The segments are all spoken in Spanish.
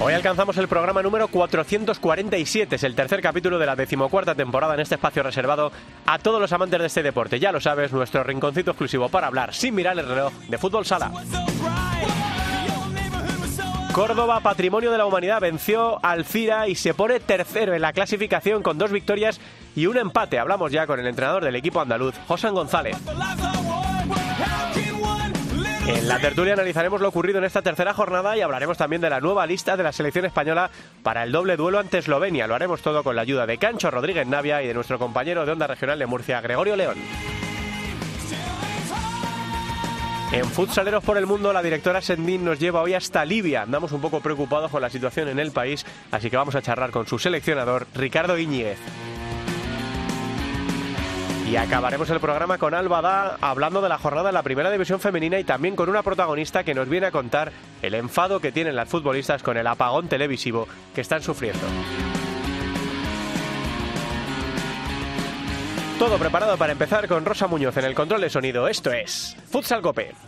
Hoy alcanzamos el programa número 447, es el tercer capítulo de la decimocuarta temporada en este espacio reservado a todos los amantes de este deporte. Ya lo sabes, nuestro rinconcito exclusivo para hablar sin mirar el reloj de fútbol sala. Córdoba, patrimonio de la humanidad, venció al Cira y se pone tercero en la clasificación con dos victorias y un empate. Hablamos ya con el entrenador del equipo andaluz, José González. En la tertulia analizaremos lo ocurrido en esta tercera jornada y hablaremos también de la nueva lista de la selección española para el doble duelo ante Eslovenia. Lo haremos todo con la ayuda de Cancho Rodríguez Navia y de nuestro compañero de Onda Regional de Murcia, Gregorio León. En Futsaleros por el Mundo, la directora Sendín nos lleva hoy hasta Libia. Andamos un poco preocupados con la situación en el país, así que vamos a charlar con su seleccionador, Ricardo Iñiguez. Y acabaremos el programa con Alba hablando de la jornada de la primera división femenina y también con una protagonista que nos viene a contar el enfado que tienen las futbolistas con el apagón televisivo que están sufriendo. Todo preparado para empezar con Rosa Muñoz en el control de sonido. Esto es Futsal Cope.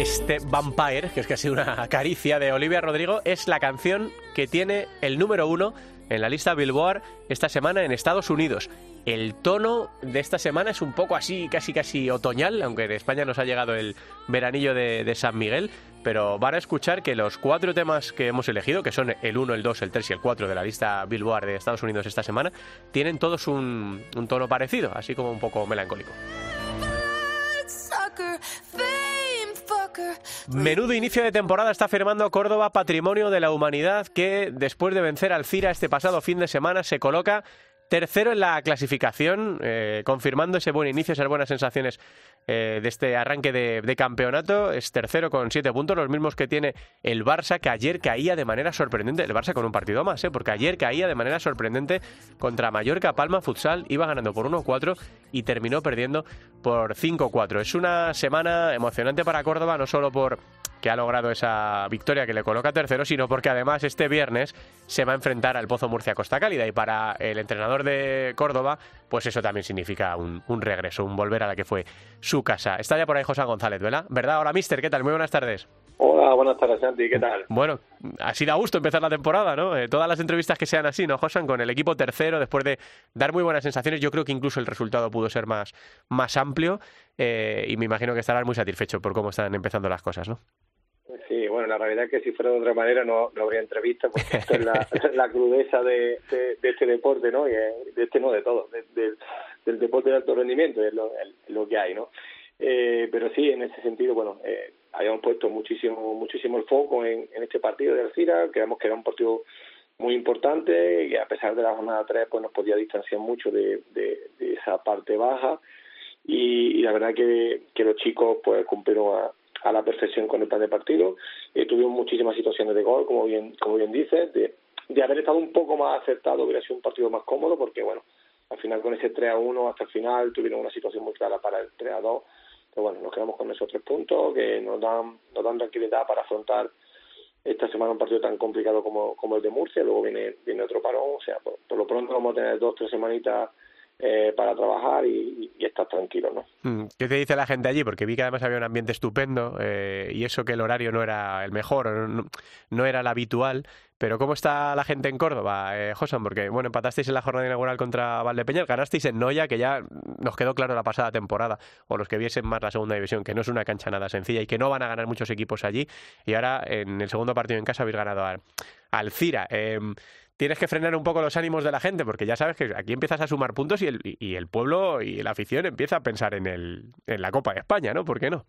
Este Vampire, que es casi una caricia de Olivia Rodrigo, es la canción que tiene el número uno en la lista Billboard esta semana en Estados Unidos. El tono de esta semana es un poco así, casi casi otoñal, aunque en España nos ha llegado el veranillo de, San Miguel, pero van a escuchar que los cuatro temas que hemos elegido, que son el 1, el 2, el 3 y el 4 de la lista Billboard de Estados Unidos esta semana, tienen todos un tono parecido, así como un poco melancólico. Menudo inicio de temporada está firmando Córdoba Patrimonio de la Humanidad que después de vencer al Cira este pasado fin de semana se coloca tercero en la clasificación, eh, confirmando ese buen inicio, esas buenas sensaciones eh, de este arranque de, campeonato. Es tercero con siete puntos, los mismos que tiene el Barça, que ayer caía de manera sorprendente. El Barça con un partido más, ¿eh? porque ayer caía de manera sorprendente contra Mallorca Palma Futsal, iba ganando por 1-4 y terminó perdiendo por 5-4. Es una semana emocionante para Córdoba, no solo por que ha logrado esa victoria que le coloca tercero, sino porque además este viernes se va a enfrentar al Pozo Murcia Costa Cálida y para el entrenador de Córdoba, pues eso también significa un, regreso, un volver a la que fue su casa. Está ya por ahí José González, ¿verdad? ¿Verdad? Hola, mister, ¿qué tal? Muy buenas tardes. Hola, buenas tardes, Santi, ¿qué tal? Bueno, así da gusto empezar la temporada, ¿no? Eh, todas las entrevistas que sean así, ¿no, Josan? Con el equipo tercero, después de dar muy buenas sensaciones, yo creo que incluso el resultado pudo ser más, más amplio eh, y me imagino que estarás muy satisfecho por cómo están empezando las cosas, ¿no? Sí, bueno, la realidad es que si fuera de otra manera no, no habría entrevista, porque esto es la, la crudeza de, de, este deporte, ¿no? Y de este no, de todo, del deporte de alto rendimiento, es lo, lo que hay, ¿no? Eh, pero sí, en ese sentido, bueno, eh, habíamos puesto muchísimo muchísimo el foco en, en este partido de Alcira, creemos que era un partido muy importante y a pesar de la jornada 3 pues nos podía distanciar mucho de, de, esa parte baja y, y, la verdad que, que los chicos pues cumplieron a, a la perfección con el plan de partido. Eh, tuvimos muchísimas situaciones de gol, como bien, como bien dices, de, de haber estado un poco más acertado hubiera sido un partido más cómodo, porque bueno, al final con ese 3 a 1 hasta el final tuvieron una situación muy clara para el 3 a 2. Pero bueno, nos quedamos con esos tres puntos que nos dan, nos dan tranquilidad para afrontar esta semana un partido tan complicado como, como el de Murcia, luego viene, viene otro parón, o sea, por, por lo pronto vamos a tener dos, tres semanitas eh, para trabajar y, y, estar tranquilo, ¿no? Mm, ¿Qué te dice la gente allí? Porque vi que además había un ambiente estupendo eh, y eso que el horario no era el mejor, no, era el habitual, Pero ¿cómo está la gente en Córdoba, eh, Josan? Porque, bueno, empatasteis en la jornada inaugural contra Valdepeñas, ganasteis en Noya, que ya nos quedó claro la pasada temporada, o los que viesen más la segunda división, que no es una cancha nada sencilla y que no van a ganar muchos equipos allí. Y ahora, en el segundo partido en casa, habéis ganado al, Cira. Em, tienes que frenar un poco los ánimos de la gente, porque ya sabes que aquí empiezas a sumar puntos y el, y el pueblo y la afición empieza a pensar en, el, en la Copa de España, ¿no? ¿Por qué no?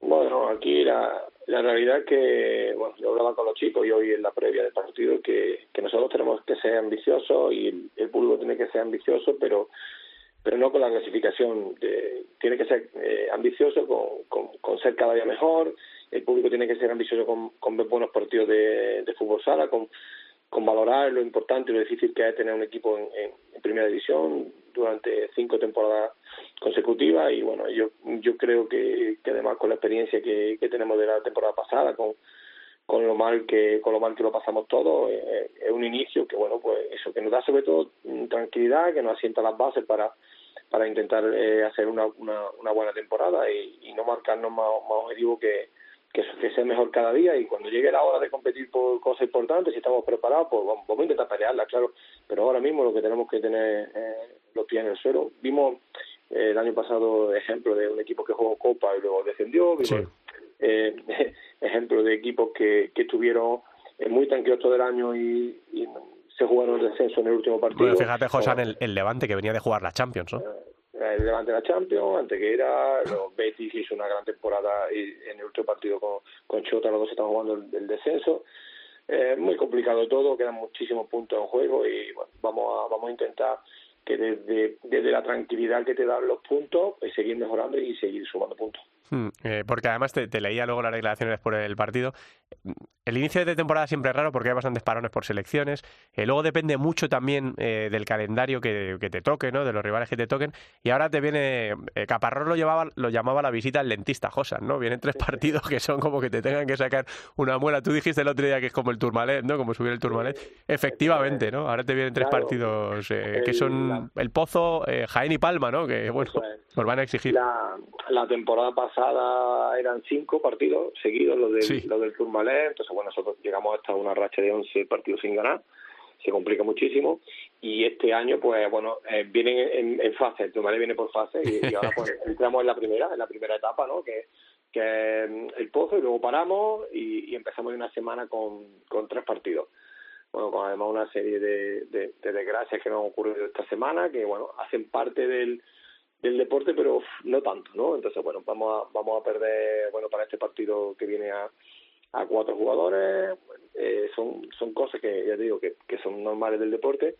Bueno, aquí la, la realidad es que, bueno, yo hablaba con los chicos y hoy en la previa del partido que, que nosotros tenemos que ser ambiciosos y el, público tiene que ser ambicioso, pero pero no con la clasificación. tiene que ser eh, ambicioso con, con, ser cada día mejor. El público tiene que ser ambicioso con, con ver buenos partidos de, de fútbol sala, con, con valorar lo importante y lo difícil que es tener un equipo en, en primera división durante cinco temporadas consecutivas. Y bueno yo yo creo que, que además con la experiencia que, que tenemos de la temporada pasada con con lo mal que con lo mal que lo pasamos todos eh, es un inicio que bueno pues eso que nos da sobre todo tranquilidad que nos asienta las bases para para intentar eh, hacer una, una, una buena temporada y, y no marcarnos más, más objetivos que que, que sea mejor cada día y cuando llegue la hora de competir por cosas importantes, si estamos preparados, pues vamos, a intentar pelearla, claro, pero ahora mismo lo que tenemos que tener eh, los pies en el suelo. Vimos eh, el año pasado ejemplo de un equipo que jugó Copa y luego descendió, vimos eh, ejemplo de equipos que, que estuvieron eh, muy tranquilos todo el año y, y se jugaron el descenso en el último partido. Bueno, fíjate, José, en el, el, Levante que venía de jugar la Champions, ¿no? El Levante de la Champions, Antequera, los Betis hizo una gran temporada y en el último partido con, con Chota los dos están jugando el, descenso. Es muy complicado todo, quedan muchísimos puntos en juego y bueno, vamos a, vamos a intentar que desde, desde la tranquilidad que te dan los puntos, pues seguir mejorando y seguir sumando puntos. Hmm, eh, porque además te, leía luego las declaraciones por el partido. El inicio de temporada siempre es raro porque hay bastantes parones por selecciones. Eh, luego depende mucho también eh, del calendario que, te toque, ¿no? De los rivales que te toquen. Y ahora te viene. Caparrós lo, llevaba, lo llamaba la visita al dentista Josan, ¿no? Vienen tres partidos que son como que te tengan que sacar una muela. Tú dijiste el otro día que es como el Turmalet, ¿no? Como subir el Turmalet. Efectivamente, ¿no? Ahora te vienen tres partidos que son el Pozo, Jaén y Palma, ¿no? Que, bueno, nos van a exigir. La, la temporada pasada eran cinco partidos seguidos, los, del, del Tourmalet, entonces bueno, nosotros llegamos hasta una racha de 11 partidos sin ganar, se complica muchísimo, y este año pues bueno, eh, vienen en, fase, el Tourmalet viene por fase, y, ahora pues entramos en la primera, en la primera etapa, ¿no? Que, que mm, el Pozo, y luego paramos, y, empezamos en una semana con, con tres partidos bueno, con además una serie de, de, de, desgracias que nos han ocurrido esta semana, que bueno, hacen parte del, del deporte, pero no tanto, ¿no? Entonces, bueno, vamos a, vamos a perder, bueno, para este partido que viene a, a cuatro jugadores, eh, son, son cosas que, ya digo, que, que son normales del deporte,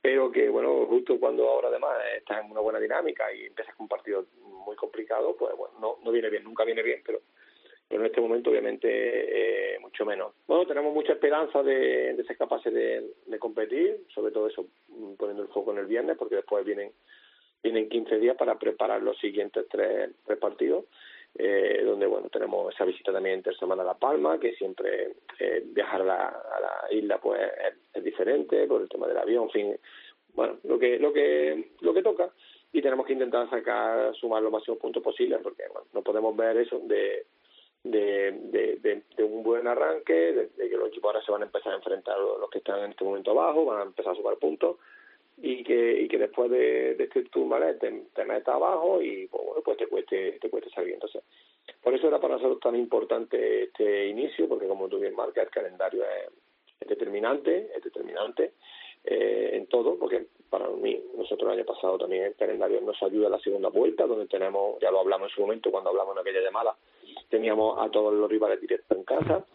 pero que, bueno, justo cuando ahora además estás en una buena dinámica y empiezas con un partido muy complicado, pues bueno, no, no viene bien, nunca viene bien, pero pero en este momento obviamente eh, mucho menos. Bueno, tenemos mucha esperanza de, de ser capaces de, de competir, sobre todo eso, poniendo el foco en el viernes, porque después vienen tienen 15 días para preparar los siguientes tres, tres partidos, eh, donde bueno tenemos esa visita también entre semana a La Palma, que siempre eh, viajar a la, isla pues es, diferente por el tema del avión, en fin, bueno, lo que, lo que, lo que toca. Y tenemos que intentar sacar, sumar los máximos puntos posibles, porque bueno, no podemos ver eso de de, de, de, un buen arranque, de, que los equipos ahora se van a empezar a enfrentar los que están en este momento abajo, van a empezar a sumar puntos y que, y que después de, de este turmalet te, te metas abajo y pues, bueno, pues te cueste, te cueste salir. Entonces, por eso era para nosotros tan importante este inicio, porque como tú bien marcas, el calendario es, determinante, es determinante eh, en todo, porque para mí, nosotros el año pasado también el calendario nos ayuda a la segunda vuelta, donde tenemos, ya lo hablamos en su momento cuando hablamos en aquella llamada, teníamos a todos los rivales directos en casa,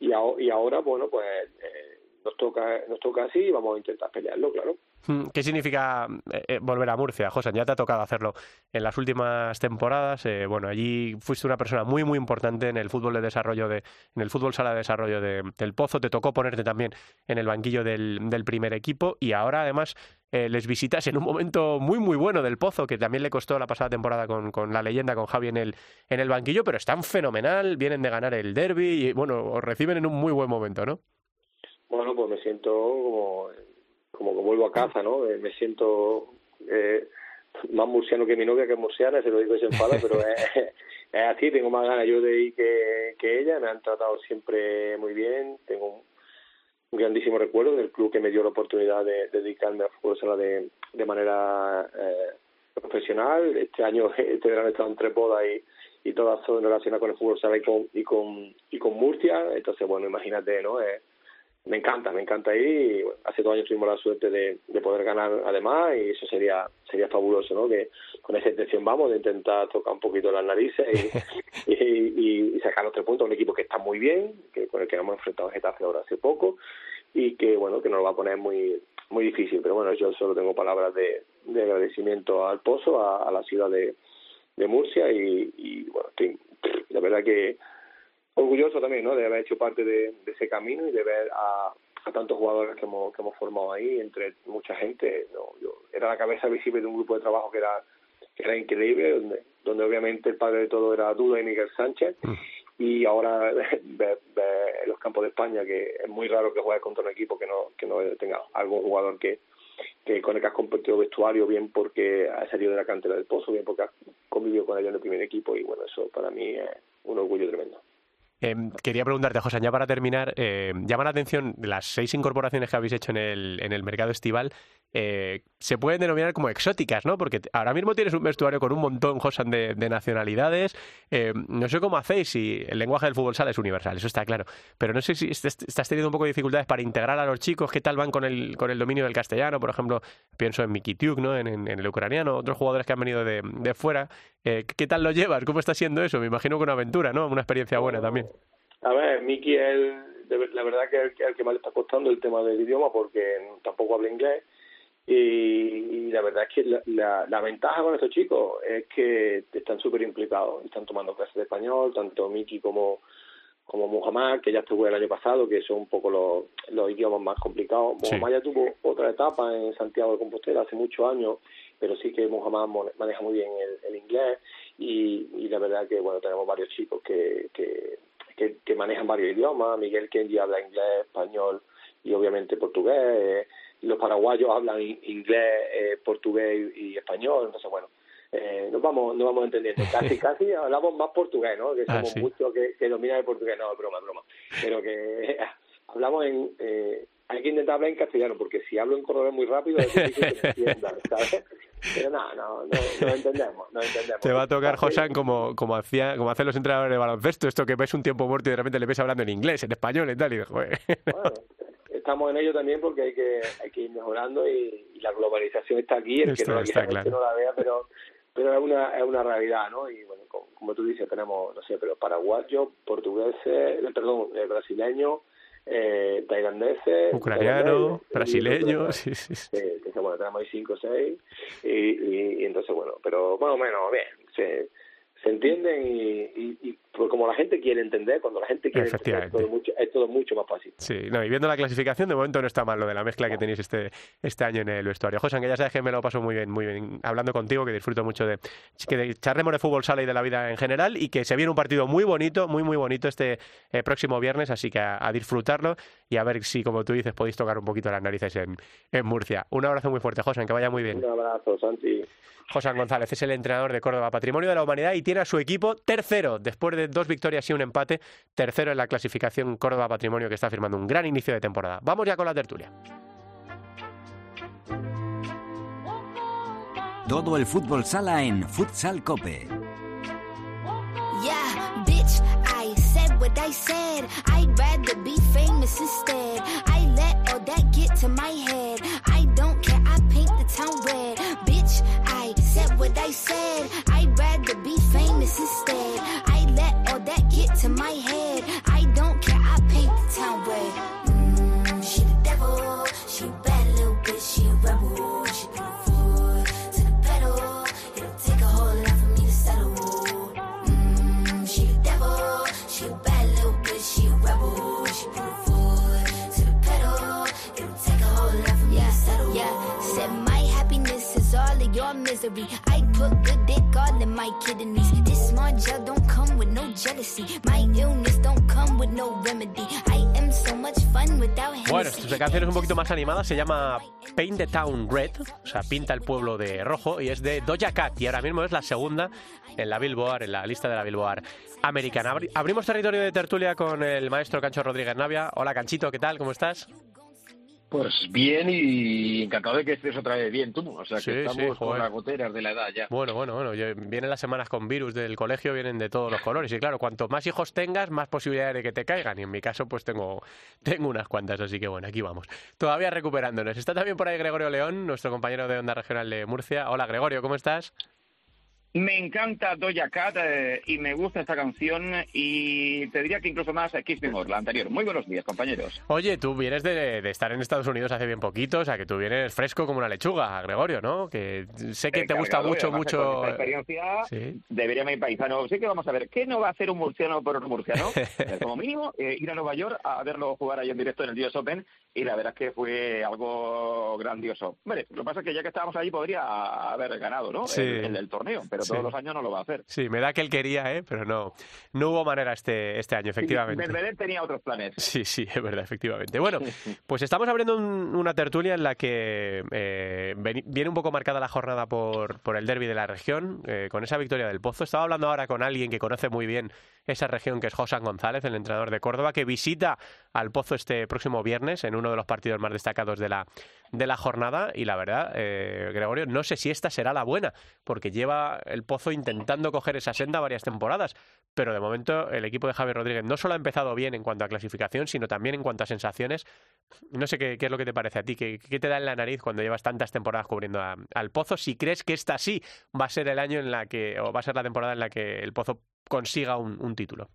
y, y ahora, bueno, pues eh, nos toca nos toca así y vamos a intentar pelearlo, claro. Mm, ¿Qué significa eh, eh, volver a Murcia, José? Ya te ha tocado hacerlo en las últimas temporadas. Eh, bueno, allí fuiste una persona muy, muy importante en el fútbol de desarrollo, de, en el fútbol sala de desarrollo de, del Pozo. Te tocó ponerte también en el banquillo del, del primer equipo y ahora además les visitas en un momento muy, muy bueno del Pozo, que también le costó la pasada temporada con, con la leyenda, con Javi en el, en el banquillo, pero están fenomenal, vienen de ganar el derby y bueno, os reciben en un muy buen momento, ¿no? Bueno, pues me siento como, como que vuelvo a casa, ¿no? Eh, me siento eh, más murciano que mi novia, que es murciana, se lo digo y se enfada, pero es, es, así, tengo más ganas yo de ir que, que ella, me han tratado siempre muy bien, tengo un grandísimo recuerdo del club que me dio la oportunidad de, dedicarme al fútbol sala de, de manera eh, profesional. Este año, este verano he estado en tres bodas y, y todas son relacionadas con el fútbol sala y con, y con, y con Murcia. Entonces, bueno, imagínate, ¿no? Eh, me encanta, me encanta ir y hace dos años tuvimos la suerte de, de poder ganar además y eso sería sería fabuloso, ¿no? Que con esa intención vamos de intentar tocar un poquito las narices y, y, y, sacar los tres puntos a un equipo que está muy bien, que con el que hemos enfrentado a Getafe ahora hace poco y que, bueno, que nos lo va a poner muy muy difícil, pero bueno, yo solo tengo palabras de, de agradecimiento al Pozo, a, a la ciudad de, de Murcia y, y bueno, estoy, la verdad que orgulloso también ¿no? de haber hecho parte de, ese camino y de ver a, a, tantos jugadores que hemos, que hemos formado ahí, entre mucha gente. ¿no? Yo, era la cabeza visible de un grupo de trabajo que era, que era increíble, donde, donde obviamente el padre de todo era Duda y Miguel Sánchez. Mm. Y ahora ver, en los campos de España que es muy raro que juegue contra un equipo que no, que no tenga algún jugador que, que con el que has compartido vestuario, bien porque ha salido de la cantera del pozo, bien porque has convivido con ellos en el primer equipo y bueno, eso para mí es un orgullo tremendo. Eh, quería preguntarte, José, ya para terminar, eh, llama la atención las seis incorporaciones que habéis hecho en el, en el mercado estival eh, se pueden denominar como exóticas, ¿no? Porque ahora mismo tienes un vestuario con un montón, de, nacionalidades. Eh, no sé cómo hacéis si el lenguaje del fútbol sala es universal, eso está claro. Pero no sé si estás teniendo un poco de dificultades para integrar a los chicos. ¿Qué tal van con el, con el dominio del castellano? Por ejemplo, pienso en Mikitiuk, ¿no? En, el ucraniano, otros jugadores que han venido de, de fuera. Eh, ¿Qué tal lo llevas? ¿Cómo está siendo eso? Me imagino que una aventura, ¿no? Una experiencia buena también. A ver, Miki es la verdad que es el que más le está costando el tema del idioma porque tampoco habla inglés y, la verdad es que la, la, ventaja con estos chicos es que están súper implicados, están tomando clases de español, tanto Miki como, como Muhammad, que ya estuvo el año pasado, que son un poco los, los idiomas más complicados. Muhammad ya tuvo otra etapa en Santiago de Compostela hace muchos años, pero sí que Muhammad maneja muy bien el, inglés y, y, la verdad que bueno tenemos varios chicos que, que, que, manejan varios idiomas. Miguel Kenji habla inglés, español y obviamente portugués los paraguayos hablan inglés, eh, portugués y, español, entonces bueno, eh, nos vamos nos vamos entendiendo. Casi, casi hablamos más portugués, ¿no? Que ah, somos muchos que, que dominan el portugués, no, broma, broma. Pero que hablamos en... Eh, hay que intentar hablar en castellano, porque si hablo en cordobés muy rápido es difícil que me entiendan, ¿sabes? Pero no, no, no, entendemos, no entendemos. Te va a tocar, Josan, como, como, hacía, como hacen los entrenadores de baloncesto, esto que ves un tiempo muerto y de repente le ves hablando en inglés, en español y tal, y joder. Bueno, estamos en ello también porque hay que hay que ir mejorando y, la globalización está aquí, el que no la quiera, que no la vea, pero pero es una es una realidad, ¿no? Y bueno, como, tú dices, tenemos, no sé, pero paraguayos, portugueses, eh, perdón, eh, brasileños, eh, tailandeses, ucranianos, brasileños, sí, sí, sí. bueno, tenemos ahí cinco o seis y, y, entonces, bueno, pero bueno, menos bien, se, se entienden y, y, pues como la gente quiere entender, cuando la gente quiere entender, es todo, mucho, es todo mucho más fácil. Sí, no, y viendo la clasificación, de momento no está mal lo de la mezcla que tenéis este, este año en el vestuario. José, que ya sabes que me lo paso muy bien, muy bien hablando contigo, que disfruto mucho de, que de charremos de fútbol sala y de la vida en general, y que se viene un partido muy bonito, muy, muy bonito este eh, próximo viernes, así que a, disfrutarlo y a ver si, como tú dices, podéis tocar un poquito las narices en, en Murcia. Un abrazo muy fuerte, José, que vaya muy bien. Un abrazo, Santi. José González es el entrenador de Córdoba Patrimonio de la Humanidad y tiene a su equipo tercero, después de dos victorias y un empate, tercero en la clasificación Córdoba Patrimonio que está firmando un gran inicio de temporada. Vamos ya con la tertulia. Todo el fútbol sala en Futsal Cope. Yeah, bitch, I said what I said. I'd rather be famous instead. I let all that get to my head. I don't care, I paint the town red. Bitch, I said what I said. I'd animada, se llama Paint the Town Red, o sea, pinta el pueblo de rojo, y es de Doja Cat, y ahora mismo es la segunda en la Billboard, en la lista de la Billboard americana. Abrimos territorio de tertulia con el maestro Cancho Rodríguez Navia. Hola Canchito, ¿qué tal? ¿Cómo estás? Pues bien y encantado de que estés otra vez bien tú. O sea, que estamos con las goteras de la edad ya. Bueno, bueno, bueno. Vienen las semanas con virus del colegio, vienen de todos los colores. Y claro, cuanto más hijos tengas, más posibilidades de que te caigan. Y en mi caso, pues tengo, tengo unas cuantas. Así que bueno, aquí vamos. Todavía recuperándonos. Está también por ahí Gregorio León, nuestro compañero de Onda Regional de Murcia. Hola, Gregorio, ¿cómo estás? Me encanta Doja Cat eh, y me gusta esta canción y te diría que incluso más Kiss Me More, la anterior. Muy buenos días, compañeros. Oye, tú vienes de, estar en Estados Unidos hace bien poquito, o sea que tú vienes fresco como una lechuga, Gregorio, ¿no? Que sé que te gusta mucho, mucho... experiencia debería mi paisano. Sí que vamos a ver, ¿qué no va a hacer un murciano por un murciano? como mínimo, eh, ir a Nueva York a verlo jugar ahí en directo en el US Open y la verdad es que fue algo grandioso. Lo que pasa es que ya que estábamos allí podría haber ganado, ¿no? El, el torneo, pero todos los años no lo va a hacer. Sí, me da que él quería, ¿eh? pero no, no hubo manera este, este año, efectivamente. Sí, tenía otros planes. Sí, sí, es verdad, efectivamente. Bueno, pues estamos abriendo una tertulia en la que eh, viene un poco marcada la jornada por, por el derby de la región, eh, con esa victoria del Pozo. Estaba hablando ahora con alguien que conoce muy bien esa región, que es Josan González, el entrenador de Córdoba, que visita al Pozo este próximo viernes en uno de los partidos más destacados de la, de la jornada. Y la verdad, eh, Gregorio, no sé si esta será la buena, porque lleva el Pozo intentando coger esa senda varias temporadas. Pero de momento el equipo de Javier Rodríguez no solo ha empezado bien en cuanto a clasificación, sino también en cuanto a sensaciones. No sé qué, es lo que te parece a ti, qué, te da en la nariz cuando llevas tantas temporadas cubriendo al Pozo. Si crees que esta sí va a ser el año en la que, o va a ser la temporada en la que el Pozo consiga un, título.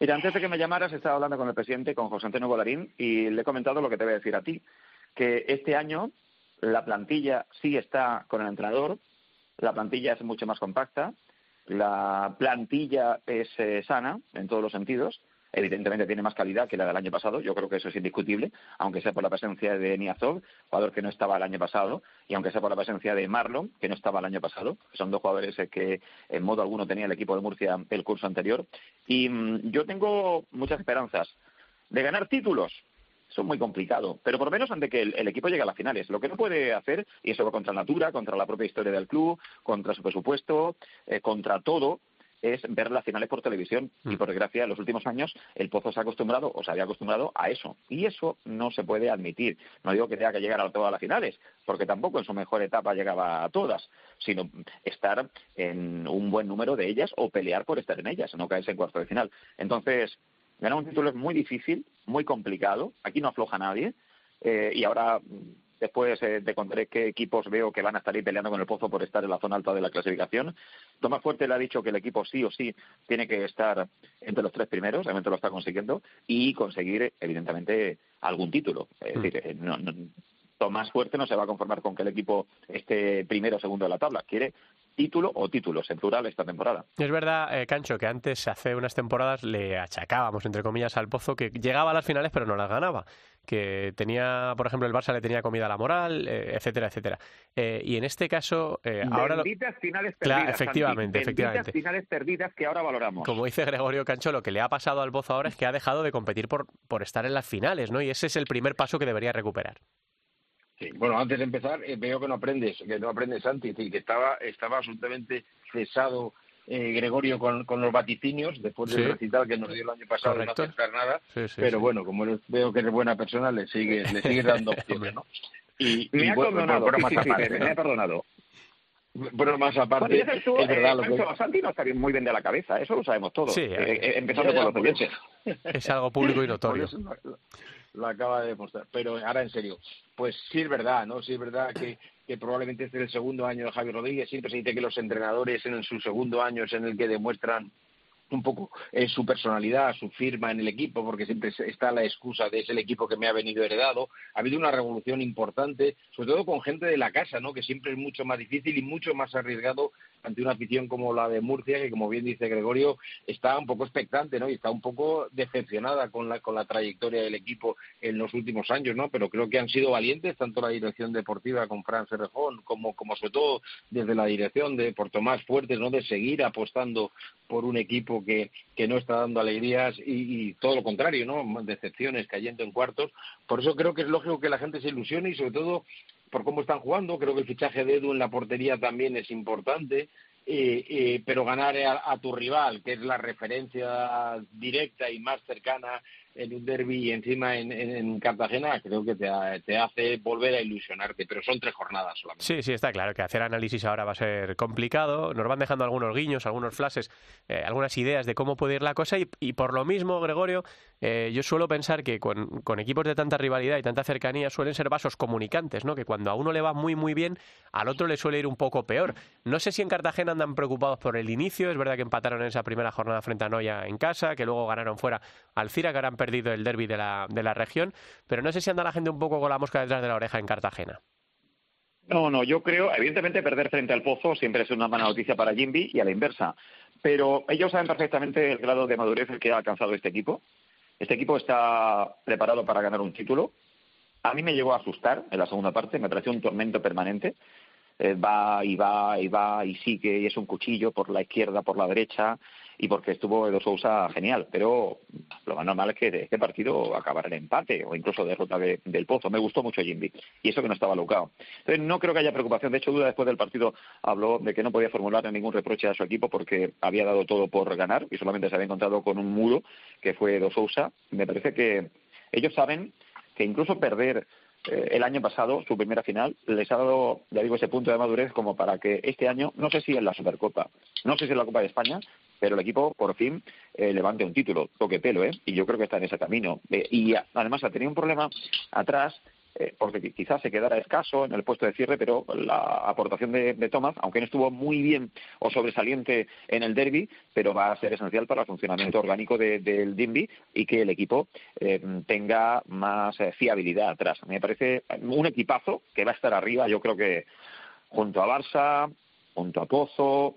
Mira, antes de que me llamaras, estaba hablando con el presidente, con José Antonio Bolarín, y le he comentado lo que te voy a decir a ti, que este año la plantilla sí está con el entrenador, la plantilla es mucho más compacta, la plantilla es eh, sana en todos los sentidos, evidentemente tiene más calidad que la del año pasado, yo creo que eso es indiscutible, aunque sea por la presencia de Niazov, jugador que no estaba el año pasado, y aunque sea por la presencia de Marlon, que no estaba el año pasado, son dos jugadores eh, que en modo alguno tenía el equipo de Murcia el curso anterior, y mm, yo tengo muchas esperanzas de ganar títulos, eso es muy complicado, pero por lo menos antes que el, equipo llegue a las finales. Lo que no puede hacer, y eso va contra Natura, contra la propia historia del club, contra su presupuesto, eh, contra todo, es ver las finales por televisión. Y mm. por desgracia, en los últimos años el Pozo se ha acostumbrado o se había acostumbrado a eso. Y eso no se puede admitir. No digo que tenga que llegar a todas las finales, porque tampoco en su mejor etapa llegaba a todas, sino estar en un buen número de ellas o pelear por estar en ellas, no caerse en cuarto de final. Entonces, ganar un título es muy difícil, muy complicado. Aquí no afloja nadie. Eh, y ahora Después eh, te contaré qué equipos veo que van a estar ahí peleando con el Pozo por estar en la zona alta de la clasificación. Tomás Fuerte le ha dicho que el equipo sí o sí tiene que estar entre los tres primeros, realmente lo está consiguiendo, y conseguir, evidentemente, algún título. Es mm. decir, eh, no, Tomás Fuerte no se va a conformar con que el equipo esté primero o segundo de la tabla. Quiere título o títulos en plural esta temporada. Es verdad, eh, Cancho, que antes, hace unas temporadas, le achacábamos, entre comillas, al Pozo que llegaba a las finales pero no las ganaba. Que tenía, por ejemplo, el Barça le tenía comida a la moral, eh, etcétera, etcétera. Eh, y en este caso, ahora. Benditas finales perdidas. Claro, efectivamente, efectivamente. finales perdidas que ahora valoramos. Como dice Gregorio Cancho, lo que le ha pasado al Pozo ahora es que ha dejado de competir por, por estar en las finales, ¿no? Y ese es el primer paso que debería recuperar. Sí, bueno, antes de empezar, eh, veo que no aprendes, que no aprendes Santi, que estaba, estaba absolutamente cesado eh, Gregorio con, con, los vaticinios después del recital que nos dio el año pasado de no aceptar nada. pero bueno, como veo que eres buena persona, le sigue, le sigue dando opciones, ¿no? Y, me ha perdonado, más aparte, me ha perdonado. Pero más aparte, es verdad lo que... Santi no está bien, muy bien de la cabeza, eso lo sabemos todos, sí, eh, empezando por los oyentes. Es algo público y notorio lo acaba de demostrar. Pero ahora en serio, pues sí es verdad, ¿no? Sí es verdad que, que probablemente este es el segundo año de Javier Rodríguez. Siempre se dice que los entrenadores en su segundo año es en el que demuestran un poco eh, su personalidad, su firma en el equipo, porque siempre está la excusa de es el equipo que me ha venido heredado. Ha habido una revolución importante, sobre todo con gente de la casa, ¿no? que siempre es mucho más difícil y mucho más arriesgado ante una afición como la de Murcia, que como bien dice Gregorio, está un poco expectante, ¿no? Y está un poco decepcionada con la, con la trayectoria del equipo en los últimos años, ¿no? Pero creo que han sido valientes, tanto la dirección deportiva con Fran Cerrejón, como, como sobre todo desde la dirección de por Tomás Fuertes, ¿no? De seguir apostando por un equipo que, que no está dando alegrías y, todo lo contrario, ¿no? Decepciones cayendo en cuartos. Por eso creo que es lógico que la gente se ilusione y sobre todo por cómo están jugando. Creo que el fichaje de Edu en la portería también es importante. Eh, eh, pero ganar a, tu rival, que es la referencia directa y más cercana en un derby y encima en, Cartagena, creo que te, hace volver a ilusionarte, pero son tres jornadas solamente. Sí, sí, está claro que hacer análisis ahora va a ser complicado. Nos van dejando algunos guiños, algunos flashes, eh, algunas ideas de cómo puede ir la cosa y, por lo mismo, Gregorio, eh, yo suelo pensar que con, equipos de tanta rivalidad y tanta cercanía suelen ser vasos comunicantes, ¿no? Que cuando a uno le va muy, muy bien, al otro le suele ir un poco peor. No sé si en Cartagena andan preocupados por el inicio, es verdad que empataron en esa primera jornada frente a Noya en casa, que luego ganaron fuera al Cira, que perdido el derby de la, de la región, pero no sé si anda la gente un poco con la mosca detrás de la oreja en Cartagena. No, no, yo creo, evidentemente perder frente al Pozo siempre es una mala noticia para Jimby y a la inversa, pero ellos saben perfectamente el grado de madurez que ha alcanzado este equipo. Este equipo está preparado para ganar un título. A mí me llegó a asustar en la segunda parte, me pareció un tormento permanente. Eh, va y va y va y sigue y es un cuchillo por la izquierda, por la derecha y porque estuvo Edo Sousa genial, pero lo más normal es que este partido acabara en empate o incluso derrota del Pozo. Me gustó mucho Jimby y eso que no estaba lucado. Entonces no creo que haya preocupación. De hecho, Duda después del partido habló de que no podía formular ningún reproche a su equipo porque había dado todo por ganar y solamente se había encontrado con un muro que fue Edo Sousa. Me parece que ellos saben que incluso perder eh, el año pasado, su primera final, les ha dado, ya digo, ese punto de madurez como para que este año, no sé si en la Supercopa, no sé si en la Copa de España, pero el equipo por fin eh, levante un título, toque pelo, ¿eh? Y yo creo que está en ese camino. Eh, y además ha tenido un problema atrás eh, porque quizás se quedara escaso en el puesto de cierre, pero la aportación de, Thomas, aunque no estuvo muy bien o sobresaliente en el derby, pero va a ser esencial para el funcionamiento orgánico del Dimby y que el equipo eh, tenga más eh, fiabilidad atrás. Me parece un equipazo que va a estar arriba, yo creo que junto a Barça, junto a Pozo,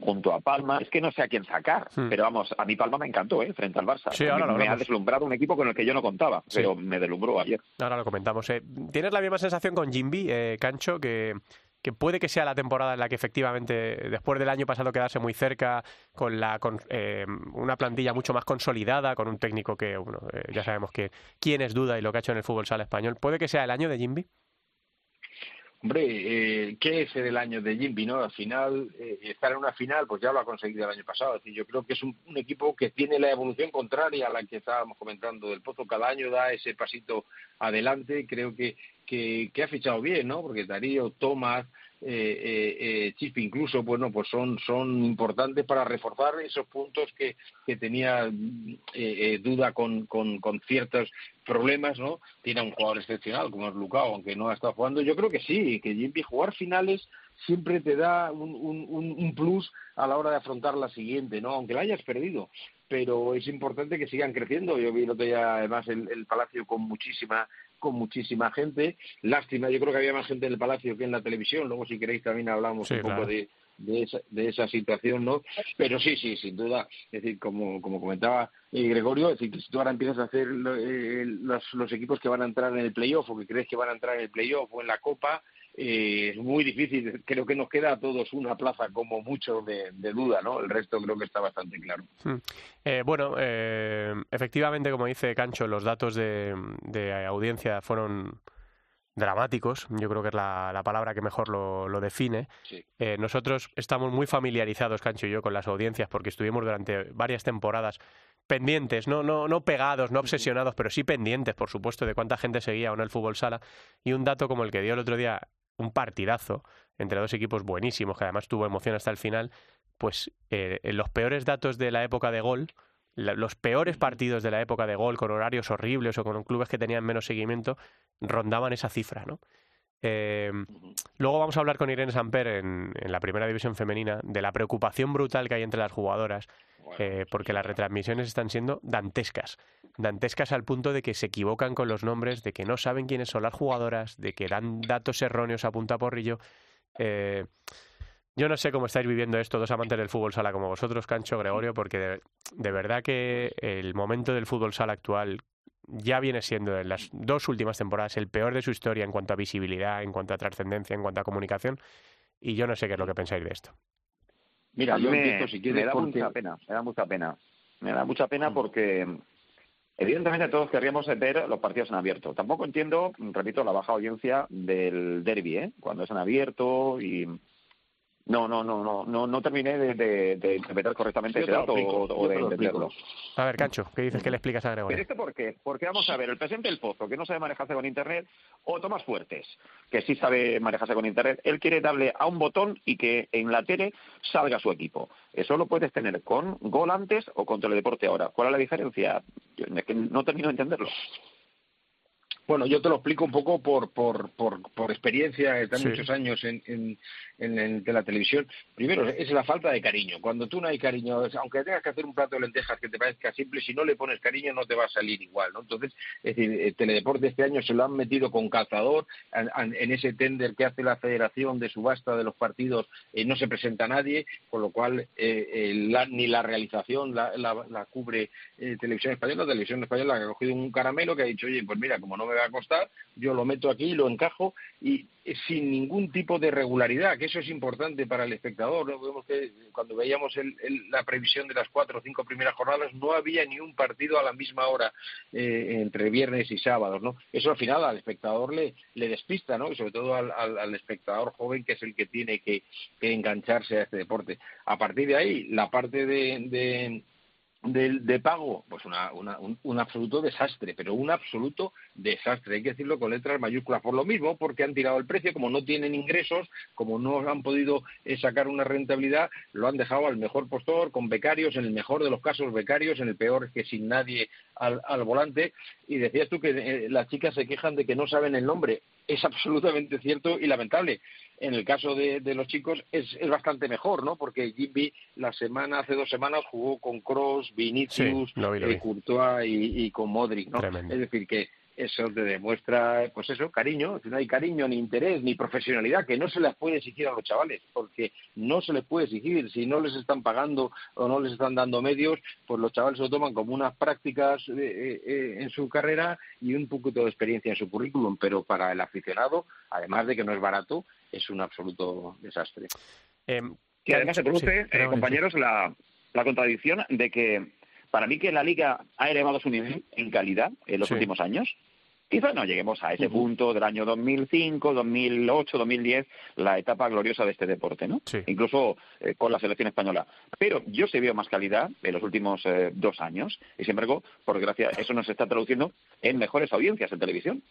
junto a Palma. Es que no sé a quién sacar, hmm. pero vamos, a mi Palma me encantó, ¿eh? Frente al Barça. Sí, ahora me ha deslumbrado un equipo con el que yo no contaba, pero me deslumbró ayer. Ahora lo comentamos. Eh. ¿Tienes la misma sensación con Jimby, eh, Cancho, que que puede que sea la temporada en la que efectivamente, después del año pasado quedarse muy cerca, con, la, con eh, una plantilla mucho más consolidada, con un técnico que, bueno, ya sabemos que quién es duda y lo que ha hecho en el fútbol sala español, ¿puede que sea el año de Jimby? Hombre, eh, ¿qué es el año de Jimby? ¿no? Al final, eh, estar en una final, pues ya lo ha conseguido el año pasado. Es decir, yo creo que es un, equipo que tiene la evolución contraria a la que estábamos comentando del Pozo. Cada año da ese pasito adelante. Creo que, que, que ha fichado bien, ¿no? Porque Darío, Tomás, eh, eh, Chip incluso, bueno, pues son, son importantes para reforzar esos puntos que, que tenía eh, eh, duda con, con, con, ciertos problemas, ¿no? Tiene un jugador excepcional como es Lucao, aunque no ha estado jugando. Yo creo que sí, que Jimmy jugar finales siempre te da un, un, un plus a la hora de afrontar la siguiente, ¿no? Aunque la hayas perdido pero es importante que sigan creciendo. Yo vi el otro día además el, Palacio con muchísima con muchísima gente. Lástima, yo creo que había más gente en el Palacio que en la televisión. Luego, si queréis, también hablamos un poco de, de, esa, de esa situación, ¿no? Pero sí, sí, sin duda. Es decir, como, como comentaba eh, Gregorio, es decir, que si tú ahora empiezas a hacer eh, los, los equipos que van a entrar en el playoff o que crees que van a entrar en el playoff o en la Copa, eh, es muy difícil. Creo que nos queda a todos una plaza como mucho de, duda, ¿no? El resto creo que está bastante claro. Hmm. Eh, bueno, eh, efectivamente, como dice Cancho, los datos de, audiencia fueron dramáticos, yo creo que es la, palabra que mejor lo, define. nosotros estamos muy familiarizados, Cancho y yo, con las audiencias porque estuvimos durante varias temporadas pendientes, no, no, no pegados, no obsesionados, pero sí pendientes, por supuesto, de cuánta gente seguía o no el fútbol sala. Y un dato como el que dio el otro día un partidazo entre dos equipos buenísimos, que además tuvo emoción hasta el final, pues eh, los peores datos de la época de gol, los peores partidos de la época de gol, con horarios horribles o con clubes que tenían menos seguimiento, rondaban esa cifra, ¿no? Eh, luego vamos a hablar con Irene Samper en, en, la primera división femenina de la preocupación brutal que hay entre las jugadoras, eh, porque las retransmisiones están siendo dantescas. Dantescas al punto de que se equivocan con los nombres, de que no saben quiénes son las jugadoras, de que dan datos erróneos a punta porrillo. Eh, yo no sé cómo estáis viviendo esto, dos amantes del fútbol sala como vosotros, Cancho, Gregorio, porque de verdad que el momento del fútbol sala actual ya viene siendo en las dos últimas temporadas el peor de su historia en cuanto a visibilidad, en cuanto a trascendencia, en cuanto a comunicación. Y yo no sé qué es lo que pensáis de esto. Mira, yo me, si me da mucha pena, me da mucha pena. Me da mucha pena mm. porque evidentemente todos querríamos ver los partidos en abierto. Tampoco entiendo, repito, la baja audiencia del derby, ¿eh? cuando es en abierto y no, no, no, no, no, no terminé de, interpretar correctamente ese dato o, de entenderlo. A ver, Cancho, ¿qué dices que le explicas a Gregorio? ¿Pero por qué? Porque vamos a ver, el presidente del Pozo, que no sabe manejarse con Internet, o Tomás Fuertes, que sí sabe manejarse con Internet, él quiere darle a un botón y que en la tele salga su equipo. Eso lo puedes tener con Gol antes o con Teledeporte ahora. ¿Cuál es la diferencia? no termino de entenderlo. Bueno, yo te lo explico un poco por, por, por, por experiencia de muchos años en, en, en, la televisión. Primero, es la falta de cariño. Cuando tú no hay cariño, aunque tengas que hacer un plato de lentejas que te parezca simple, si no le pones cariño no te va a salir igual, ¿no? Entonces, es decir, el Teledeporte este año se lo han metido con calzador en, ese tender que hace la federación de subasta de los partidos, eh, no se presenta nadie, con lo cual eh, ni la realización la, la, cubre eh, Televisión Española. Televisión Española ha cogido un caramelo que ha dicho, oye, pues mira, como no me a costar, yo lo meto aquí, lo encajo y sin ningún tipo de regularidad, que eso es importante para el espectador. Vemos que cuando veíamos la previsión de las cuatro o cinco primeras jornadas, no había ni un partido a la misma hora eh, entre viernes y sábados. ¿no? Eso al final al espectador le, le despista, ¿no? y sobre todo al, espectador joven, que es el que tiene que, engancharse a este deporte. A partir de ahí, la parte de, de, pago, pues una, una, un, absoluto desastre, pero un absoluto desastre, hay que decirlo con letras mayúsculas, por lo mismo, porque han tirado el precio, como no tienen ingresos, como no han podido eh, sacar una rentabilidad, lo han dejado al mejor postor, con becarios, en el mejor de los casos becarios, en el peor que sin nadie al, al volante, y decías tú que eh, las chicas se quejan de que no saben el nombre, es absolutamente cierto y lamentable. En el caso de, los chicos es, es, bastante mejor, ¿no? Porque Jimmy la semana, hace dos semanas, jugó con Cross, Vinicius, eh, Courtois y, con Modric, ¿no? Es decir, que eso te demuestra, pues eso, cariño. Si no hay cariño, ni interés, ni profesionalidad, que no se les puede exigir a los chavales, porque no se les puede exigir. Si no les están pagando o no les están dando medios, pues los chavales se lo toman como unas prácticas eh, eh, eh, en su carrera y un poquito de experiencia en su currículum. Pero para el aficionado, además de que no es barato, es un absoluto desastre. Em, y además se produce, compañeros, la, la contradicción de que para mí que la liga ha elevado su nivel en calidad en los últimos años. Quizás no lleguemos a ese punto del año 2005, 2008, 2010, la etapa gloriosa de este deporte, ¿no? Incluso eh, con la selección española. Pero yo se veo más calidad en los últimos eh, dos años y, sin embargo, por desgracia, eso nos está traduciendo en mejores audiencias en televisión.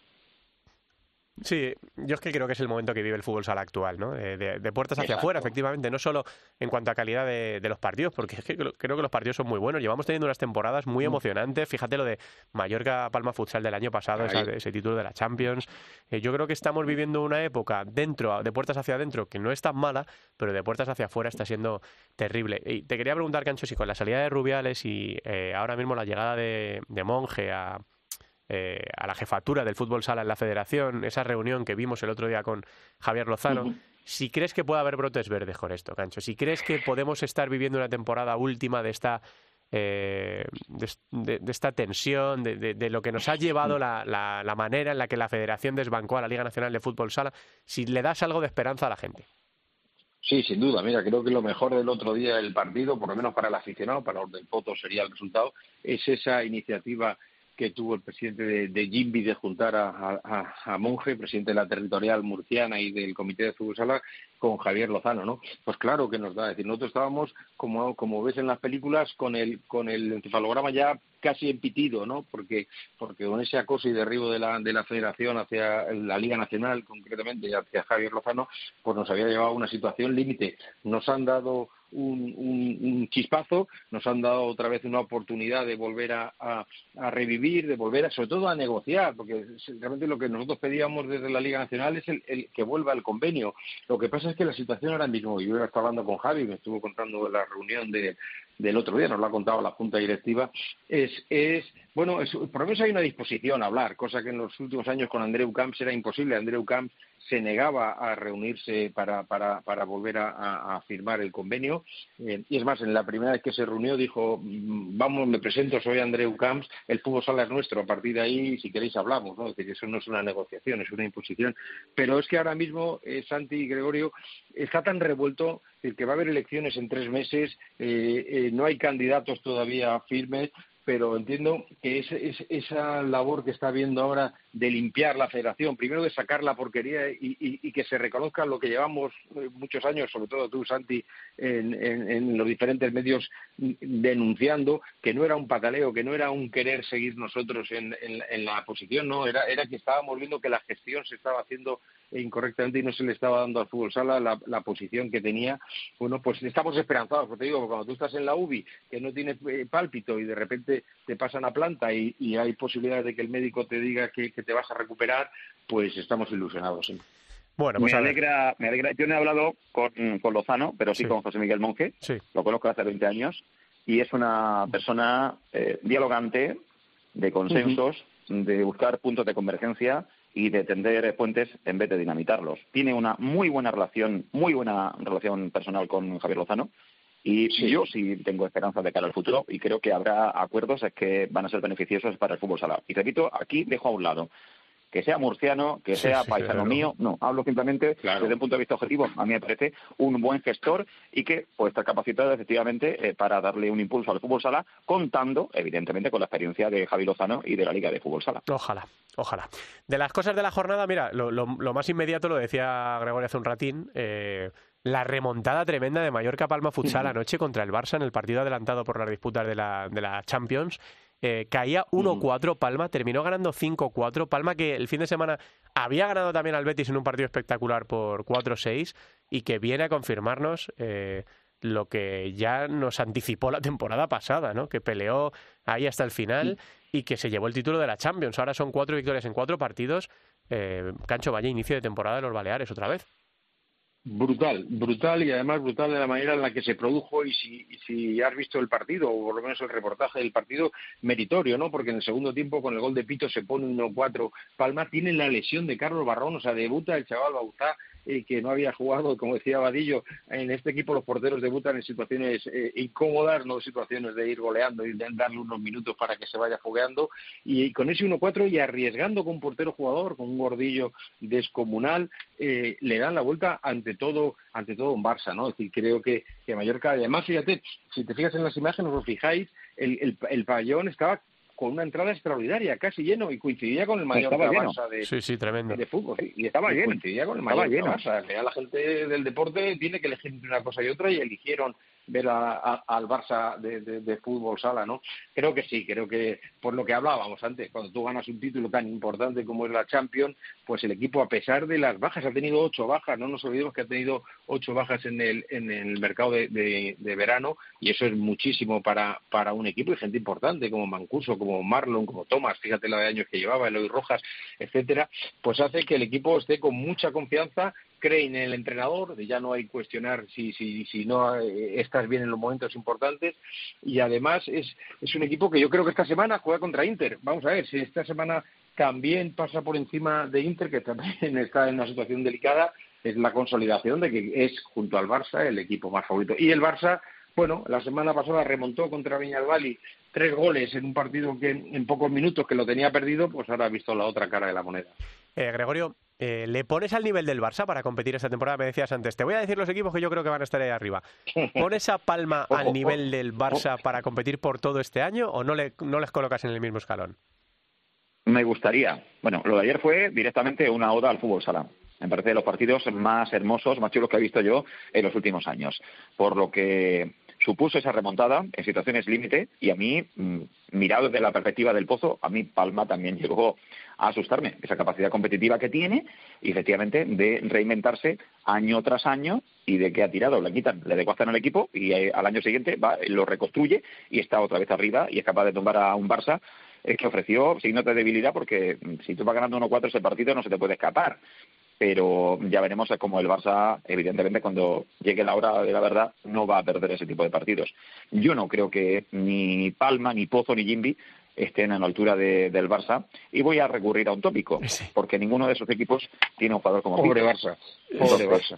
Sí, yo es que creo que es el momento que vive el fútbol sala actual, ¿no? De, puertas hacia afuera, efectivamente, no solo en cuanto a calidad de, los partidos, porque es que creo, que los partidos son muy buenos. Llevamos teniendo unas temporadas muy mm. emocionantes. Fíjate lo de Mallorca Palma Futsal del año pasado, ese título de la Champions. Eh, yo creo que estamos viviendo una época dentro, de puertas hacia adentro, que no es tan mala, pero de puertas hacia afuera está siendo terrible. Y te quería preguntar, Cancho, si con la salida de Rubiales y eh, ahora mismo la llegada de Monge a eh, a la jefatura del fútbol sala en la federación, esa reunión que vimos el otro día con Javier Lozano. Si crees que puede haber brotes verdes con esto, Cancho, si crees que podemos estar viviendo una temporada última de esta eh, de, esta tensión, de, lo que nos ha llevado la, la, manera en la que la Federación desbancó a la Liga Nacional de Fútbol Sala, si le das algo de esperanza a la gente. Sí, sin duda. Mira, creo que lo mejor del otro día del partido, por lo menos para el aficionado, para los del Poto sería el resultado, es esa iniciativa que tuvo el presidente de, de de juntar a, Monge, presidente de la territorial murciana y del comité de fútbol sala, con Javier Lozano, ¿no? Pues claro que nos da, es decir, nosotros estábamos, como, como ves en las películas, con el, con el encefalograma ya casi empitido, ¿no? Porque, porque con ese acoso y derribo de la, de la federación hacia la Liga Nacional, concretamente, y hacia Javier Lozano, pues nos había llevado a una situación límite. Nos han dado un, un, chispazo, nos han dado otra vez una oportunidad de volver a, a, revivir, de volver a, sobre todo a negociar, porque realmente lo que nosotros pedíamos desde la Liga Nacional es el, el que vuelva el convenio. Lo que pasa es que la situación ahora mismo, yo estaba hablando con Javi, me estuvo contando la reunión de, del otro día, nos lo ha contado la Junta Directiva, es, es bueno, es, por lo menos hay una disposición a hablar, cosa que en los últimos años con Andreu Camps era imposible. Andreu Camps se negaba a reunirse para, para, volver a, firmar el convenio. Eh, y es más, en la primera vez que se reunió dijo, mm, vamos, me presento, soy Andreu Camps, el fútbol sala es nuestro, a partir de ahí, si queréis, hablamos, ¿no? Es decir, eso no es una negociación, es una imposición. Pero es que ahora mismo, eh, Santi y Gregorio, está tan revuelto que va a haber elecciones en tres meses, eh, no hay candidatos todavía firmes, pero entiendo que es, esa labor que está habiendo ahora de limpiar la federación, primero de sacar la porquería y, que se reconozca lo que llevamos eh, muchos años, sobre todo tú, Santi, en, los diferentes medios denunciando, que no era un pataleo, que no era un querer seguir nosotros en, la posición, no, era, era que estábamos viendo que la gestión se estaba haciendo incorrectamente y no se le estaba dando al fútbol sala la, posición que tenía. Bueno, pues estamos esperanzados, porque te digo, cuando tú estás en la UBI, que no tiene eh, pálpito y de repente te pasan a planta y, hay posibilidades de que el médico te diga que, te vas a recuperar, pues estamos ilusionados. Bueno, pues me alegra, me alegra. Yo no he hablado con, Lozano, pero sí, con José Miguel Monge. Sí. Lo conozco hace 20 años y es una persona eh, dialogante, de consensos, de buscar puntos de convergencia y de tender puentes en vez de dinamitarlos. Tiene una muy buena relación, muy buena relación personal con Javier Lozano y yo sí tengo esperanza de cara al futuro y creo que habrá acuerdos que van a ser beneficiosos para el fútbol sala. Y repito, aquí dejo a un lado que sea murciano, que sea paisano mío, no, hablo simplemente desde un punto de vista objetivo. A mí me parece un buen gestor y que puede estar capacitado efectivamente eh, para darle un impulso al fútbol sala, contando evidentemente con la experiencia de Javi Lozano y de la Liga de Fútbol Sala. Ojalá, ojalá. De las cosas de la jornada, mira, lo, más inmediato lo decía Gregorio hace un ratín. Eh, la remontada tremenda de Mallorca Palma Futsal anoche contra el Barça en el partido adelantado por las disputas de la, de la Champions eh, caía 1-4 Palma, terminó ganando 5-4. Palma que el fin de semana había ganado también al Betis en un partido espectacular por 4-6 y que viene a confirmarnos eh, lo que ya nos anticipó la temporada pasada, ¿no? que peleó ahí hasta el final y que se llevó el título de la Champions. Ahora son cuatro victorias en cuatro partidos. Eh, Cancho Valle, inicio de temporada de los Baleares otra vez brutal, brutal y además brutal de la manera en la que se produjo y si, si has visto el partido o por lo menos el reportaje del partido, meritorio, ¿no? Porque en el segundo tiempo con el gol de Pito se pone 1-4. Palma tiene la lesión de Carlos Barrón, o sea, debuta el chaval Bautá y que no había jugado, como decía Vadillo, en este equipo los porteros debutan en situaciones eh, incómodas, no situaciones de ir goleando y de darle unos minutos para que se vaya fogueando, y, con ese 1-4 y arriesgando con un portero jugador, con un gordillo descomunal, eh, le dan la vuelta ante todo, ante todo un Barça, ¿no? Es decir, creo que, que Mallorca, además, fíjate, si te fijas en las imágenes, os fijáis, el, el, el pabellón estaba con una entrada extraordinaria, casi lleno, y coincidía con el mayor Barça de, sí, sí, tremendo. de fútbol. Y estaba lleno. Coincidía con el mayor lleno. Barça. La gente del deporte tiene que elegir entre una cosa y otra y eligieron ver al Barça de, fútbol sala, ¿no? Creo que sí, creo que por lo que hablábamos antes, cuando tú ganas un título tan importante como es la Champions, pues el equipo, a pesar de las bajas, ha tenido ocho bajas, no nos olvidemos que ha tenido ocho bajas en el, en el mercado de, verano y eso es muchísimo para, para un equipo y gente importante como Mancuso, como Marlon, como Thomas, fíjate la de años que llevaba, Eloy Rojas, etcétera, pues hace que el equipo esté con mucha confianza cree en el entrenador, ya no hay cuestionar si, si, si no eh, estás bien en los momentos importantes y además es, es un equipo que yo creo que esta semana juega contra Inter. Vamos a ver si esta semana también pasa por encima de Inter, que también está en una situación delicada, es la consolidación de que es junto al Barça el equipo más favorito. Y el Barça, bueno, la semana pasada remontó contra Viñalbali tres goles en un partido que en pocos minutos que lo tenía perdido, pues ahora ha visto la otra cara de la moneda. Eh, Gregorio, eh, ¿le pones al nivel del Barça para competir esta temporada? Me decías antes, te voy a decir los equipos que yo creo que van a estar ahí arriba. ¿Pones a Palma al nivel del Barça para competir por todo este año o no, le, no les colocas en el mismo escalón? Me gustaría. Bueno, lo de ayer fue directamente una oda al fútbol sala. Me parece de los partidos más hermosos, más chulos que he visto yo en los últimos años. Por lo que supuso esa remontada en situaciones límite y a mí, mm, mirado desde la perspectiva del pozo, a mí Palma también llegó a asustarme, esa capacidad competitiva que tiene y efectivamente de reinventarse año tras año y de que ha tirado, le quitan, le decuastan al equipo y eh, al año siguiente va, lo reconstruye y está otra vez arriba y es capaz de tumbar a un Barça es que ofreció signos de debilidad porque mm, si tú vas ganando 1-4 ese partido no se te puede escapar pero ya veremos cómo el Barça, evidentemente, cuando llegue la hora de la verdad, no va a perder ese tipo de partidos. Yo no creo que ni Palma, ni Pozo, ni Jimby estén a la altura de, del Barça. Y voy a recurrir a un tópico, porque ninguno de esos equipos tiene un jugador como Pobre Barça. Pobre Barça.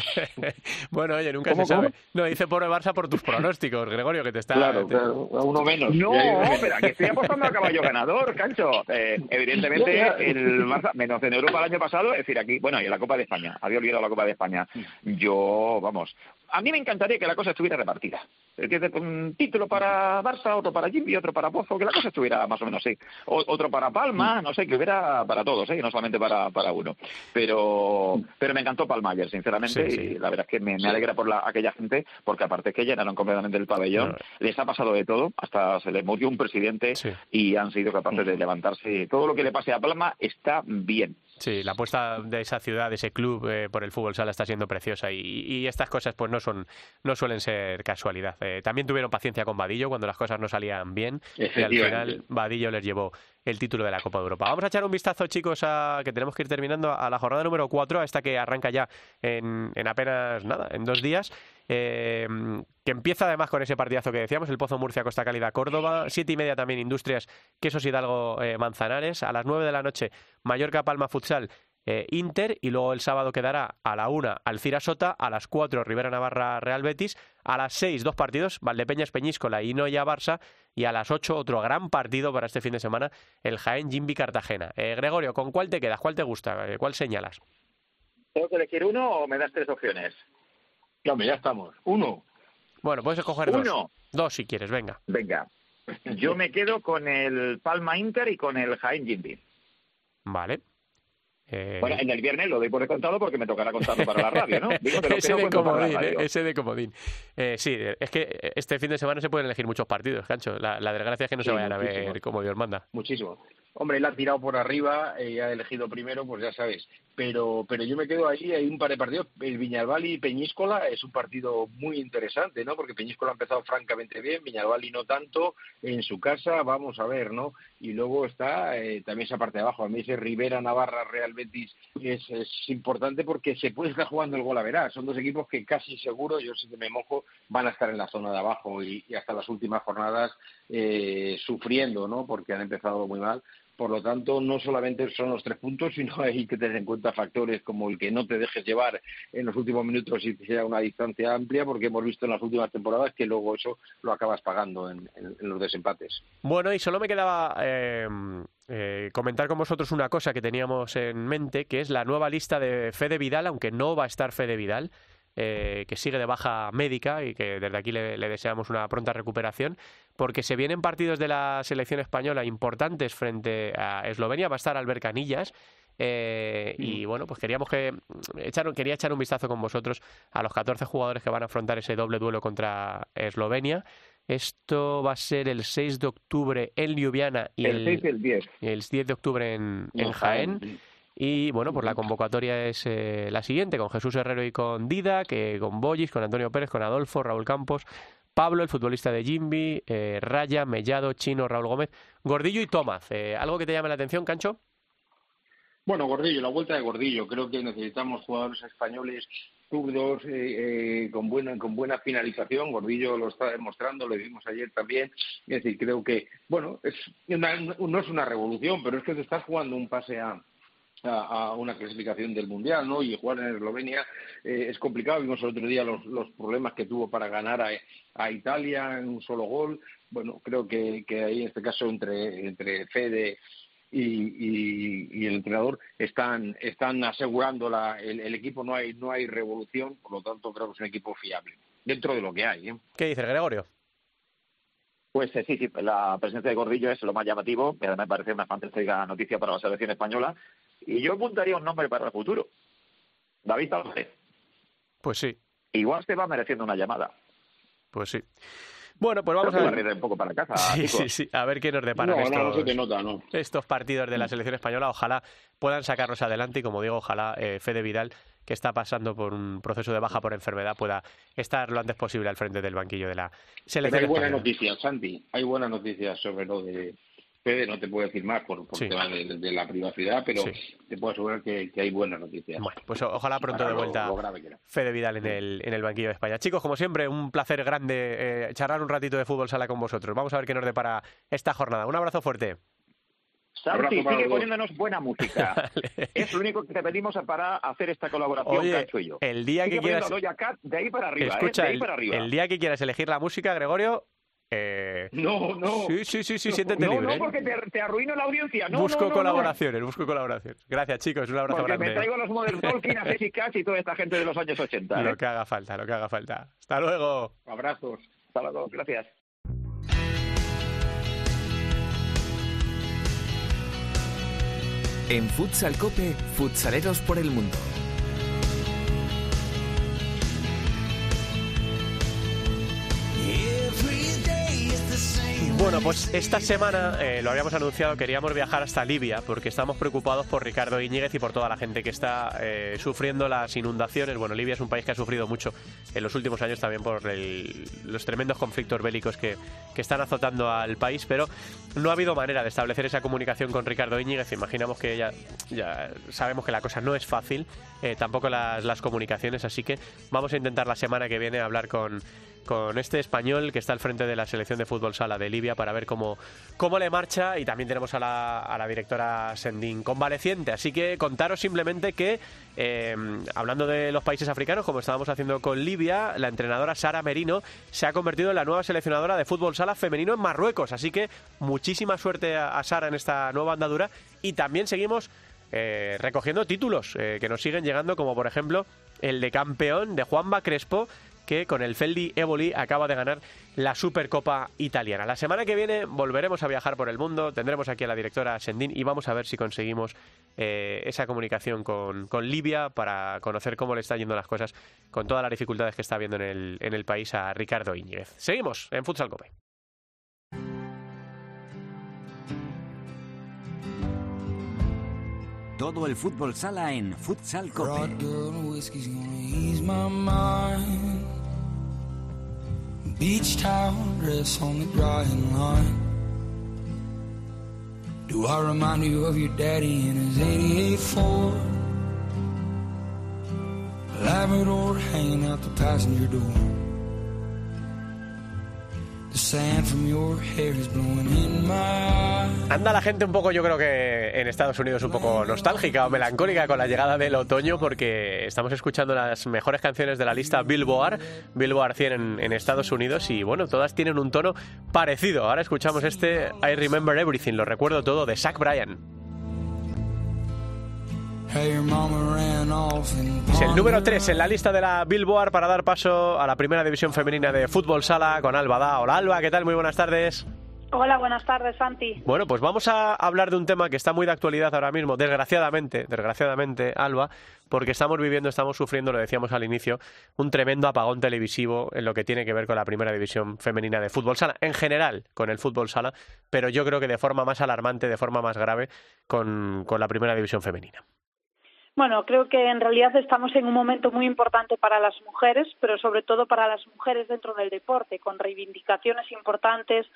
bueno, oye, nunca se sabe. No, dice pobre Barça por tus pronósticos, Gregorio, que te está... Claro, claro, uno menos. No, pero aquí estoy apostando a caballo ganador, Cancho. Eh, evidentemente, el Barça, menos en Europa el año pasado, es decir, aquí, bueno, y en la Copa de España, había olvidado la Copa de España. Yo, vamos, a mí me encantaría que la cosa estuviera repartida. Que un título para Barça, otro para Jimmy, otro para Pozo, que la cosa estuviera más o menos así. otro para Palma, no sé, que hubiera para todos, ¿eh? no solamente para, para uno. Pero pero me encantó Palmayer, sinceramente, y la verdad es que me, alegra por la, aquella gente, porque aparte que llenaron completamente el pabellón, les ha pasado de todo, hasta se les murió un presidente y han sido capaces de levantarse. Todo lo que le pase a Palma está bien. Sí, la apuesta de esa ciudad, de ese club eh, por el fútbol sala está siendo preciosa y, estas cosas pues no son no suelen ser casualidad. Eh, también tuvieron paciencia con Vadillo cuando las cosas no salían bien y al final Vadillo les llevó el título de la Copa de Europa. Vamos a echar un vistazo, chicos, a que tenemos que ir terminando a la jornada número 4, a esta que arranca ya en, en apenas nada, en dos días. Eh, que empieza además con ese partidazo que decíamos, el Pozo Murcia, Costa Cálida, Córdoba, siete y media también Industrias, Quesos Hidalgo, eh, Manzanares, a las nueve de la noche Mallorca, Palma, Futsal, eh, Inter y luego el sábado quedará a la una Alcira Sota, a las cuatro Rivera Navarra Real Betis, a las seis dos partidos, Valdepeñas Peñíscola y Noya Barça y a las ocho otro gran partido para este fin de semana, el Jaén Jimbi Cartagena. Eh, Gregorio, ¿con cuál te quedas? ¿Cuál te gusta? Eh, ¿Cuál señalas? ¿Tengo que elegir uno o me das tres opciones? Ya, ya estamos. Uno. Bueno, puedes escoger dos. Dos si quieres, venga. Venga. Yo me quedo con el Palma Inter y con el Jaén Jimbi. Vale. Eh, bueno, en el viernes lo doy por contado porque me tocará contarlo para la radio, ¿no? ese, de comodín, eh, ese de comodín, sí, es que este fin de semana se pueden elegir muchos partidos, Cancho. La, desgracia es que no se vayan a ver como Dios manda. Muchísimo. Hombre, él ha tirado por arriba y ha elegido primero, pues ya sabes. Pero, pero yo me quedo ahí, hay un par de partidos. El Viñalbali y Peñíscola es un partido muy interesante, ¿no? Porque Peñíscola ha empezado francamente bien, Viñalbali no tanto. En su casa, vamos a ver, ¿no? Y luego está eh, también esa parte de abajo. A mí ese Rivera, Navarra, Real Betis es, importante porque se puede estar jugando el gol a verás. Son dos equipos que casi seguro, yo sí que me mojo, van a estar en la zona de abajo y, hasta las últimas jornadas eh, sufriendo, ¿no? Porque han empezado muy mal por lo tanto, no solamente son los tres puntos, sino hay que tener en cuenta factores como el que no te dejes llevar en los últimos minutos y sea una distancia amplia, porque hemos visto en las últimas temporadas que luego eso lo acabas pagando en, los desempates. Bueno, y solo me quedaba eh, eh, comentar con vosotros una cosa que teníamos en mente, que es la nueva lista de Fede Vidal, aunque no va a estar Fede Vidal. Eh, que sigue de baja médica y que desde aquí le, deseamos una pronta recuperación, porque se vienen partidos de la selección española importantes frente a Eslovenia. Va a estar Albert Canillas. Eh, y bueno, pues queríamos que echar, quería echar un vistazo con vosotros a los 14 jugadores que van a afrontar ese doble duelo contra Eslovenia. Esto va a ser el 6 de octubre en Ljubljana y el, 6 y el 10. El 10 de octubre en, en Jaén. Y bueno, pues la convocatoria es eh, la siguiente, con Jesús Herrero y con Dida, que con Bollis, con Antonio Pérez, con Adolfo, Raúl Campos, Pablo, el futbolista de Jimby, eh, Raya, Mellado, Chino, Raúl Gómez, Gordillo y Tomás. Eh, ¿Algo que te llame la atención, Cancho? Bueno, Gordillo, la vuelta de Gordillo. Creo que necesitamos jugadores españoles zurdos con buena con buena finalización. Gordillo lo está demostrando, lo vimos ayer también. Es decir, creo que, bueno, es no es una revolución, pero es que te estás jugando un pase a, a, una clasificación del mundial, ¿no? Y jugar en Eslovenia eh, es complicado. Vimos el otro día los, los problemas que tuvo para ganar a, a, Italia en un solo gol. Bueno, creo que, que ahí en este caso entre entre Fede y, y, el entrenador están están asegurando la, el, el, equipo. No hay no hay revolución, por lo tanto creo que es un equipo fiable dentro de lo que hay. ¿eh? ¿Qué dice Gregorio? Pues eh, sí, sí, la presencia de Gordillo es lo más llamativo, y además me parece una fantástica noticia para la selección española. Y yo apuntaría un nombre para el futuro. David Álvarez. Pues sí. Igual se va mereciendo una llamada. Pues sí. Bueno, pues vamos a ver. un poco para casa. Sí, sí, sí. A ver qué nos deparan estos, estos partidos de la selección española. Ojalá puedan sacarlos adelante y, como digo, ojalá eh, Fede Vidal, que está pasando por un proceso de baja por enfermedad, pueda estar lo antes posible al frente del banquillo de la selección. Pero hay buenas noticias, Santi. Hay buenas noticias sobre lo de Fede no te puedo decir más por, por tema de, la privacidad, pero te puedo asegurar que, hay buenas noticias. Bueno, pues ojalá pronto de vuelta Fede Vidal en el, en el banquillo de España. Chicos, como siempre, un placer grande eh, charlar un ratito de fútbol sala con vosotros. Vamos a ver qué nos depara esta jornada. Un abrazo fuerte. Santi, sigue poniéndonos buena música. es lo único que te pedimos para hacer esta colaboración, Cacho y yo. El día que quieras... de ahí para arriba, Escucha, ¿eh? el día que quieras elegir la música, Gregorio, eh, no, no. Sí, sí, sí, sí siéntete no, libre. No, porque te, arruino la audiencia. No, busco colaboraciones, busco colaboraciones. Gracias, chicos. Un abrazo porque grande. me traigo los Modern Talking, a Jessica y toda esta gente de los años 80. Lo ¿eh? que haga falta, lo que haga falta. Hasta luego. Abrazos. Hasta luego. Gracias. En Futsal Cope, futsaleros por el mundo. Bueno, pues esta semana eh, lo habíamos anunciado, queríamos viajar hasta Libia porque estamos preocupados por Ricardo Iñiguez y por toda la gente que está eh, sufriendo las inundaciones. Bueno, Libia es un país que ha sufrido mucho en los últimos años también por los tremendos conflictos bélicos que, están azotando al país, pero no ha habido manera de establecer esa comunicación con Ricardo Iñiguez. Imaginamos que ya, ya sabemos que la cosa no es fácil, eh, tampoco las, las comunicaciones, así que vamos a intentar la semana que viene hablar con con este español que está al frente de la selección de fútbol sala de Libia para ver cómo, cómo le marcha y también tenemos a la, directora Sendín convaleciente. Así que contaros simplemente que, eh, hablando de los países africanos, como estábamos haciendo con Libia, la entrenadora Sara Merino se ha convertido en la nueva seleccionadora de fútbol sala femenino en Marruecos. Así que muchísima suerte a, Sara en esta nueva andadura y también seguimos eh, recogiendo títulos eh, que nos siguen llegando, como por ejemplo el de campeón de Juanba Crespo, que con el Feldi Evoli acaba de ganar la Supercopa italiana. La semana que viene volveremos a viajar por el mundo, tendremos aquí a la directora Sendín y vamos a ver si conseguimos eh, esa comunicación con, con, Libia para conocer cómo le están yendo las cosas con todas las dificultades que está viendo en el, en el país a Ricardo Íñiguez. Seguimos en Futsal Cope. Todo el fútbol sala en Futsal Cope. Beach towel dress on the drying line. Do I remind you of your daddy in his 88 Ford? Labrador hanging out the passenger door. Anda la gente un poco, yo creo que en Estados Unidos un poco nostálgica o melancólica con la llegada del otoño porque estamos escuchando las mejores canciones de la lista Billboard, Billboard 100 en, en Estados Unidos y bueno, todas tienen un tono parecido. Ahora escuchamos este I Remember Everything, lo recuerdo todo, de Zach Bryan. Es el número 3 en la lista de la Billboard para dar paso a la primera división femenina de fútbol sala con Alba Da. Hola Alba, ¿qué tal? Muy buenas tardes. Hola, buenas tardes, Santi. Bueno, pues vamos a hablar de un tema que está muy de actualidad ahora mismo, desgraciadamente, desgraciadamente, Alba, porque estamos viviendo, estamos sufriendo, lo decíamos al inicio, un tremendo apagón televisivo en lo que tiene que ver con la primera división femenina de fútbol sala, en general con el fútbol sala, pero yo creo que de forma más alarmante, de forma más grave, con la primera división femenina. Bueno, creo que en realidad estamos en un momento muy importante para las mujeres, pero sobre todo para las mujeres dentro del deporte, con reivindicaciones importantes,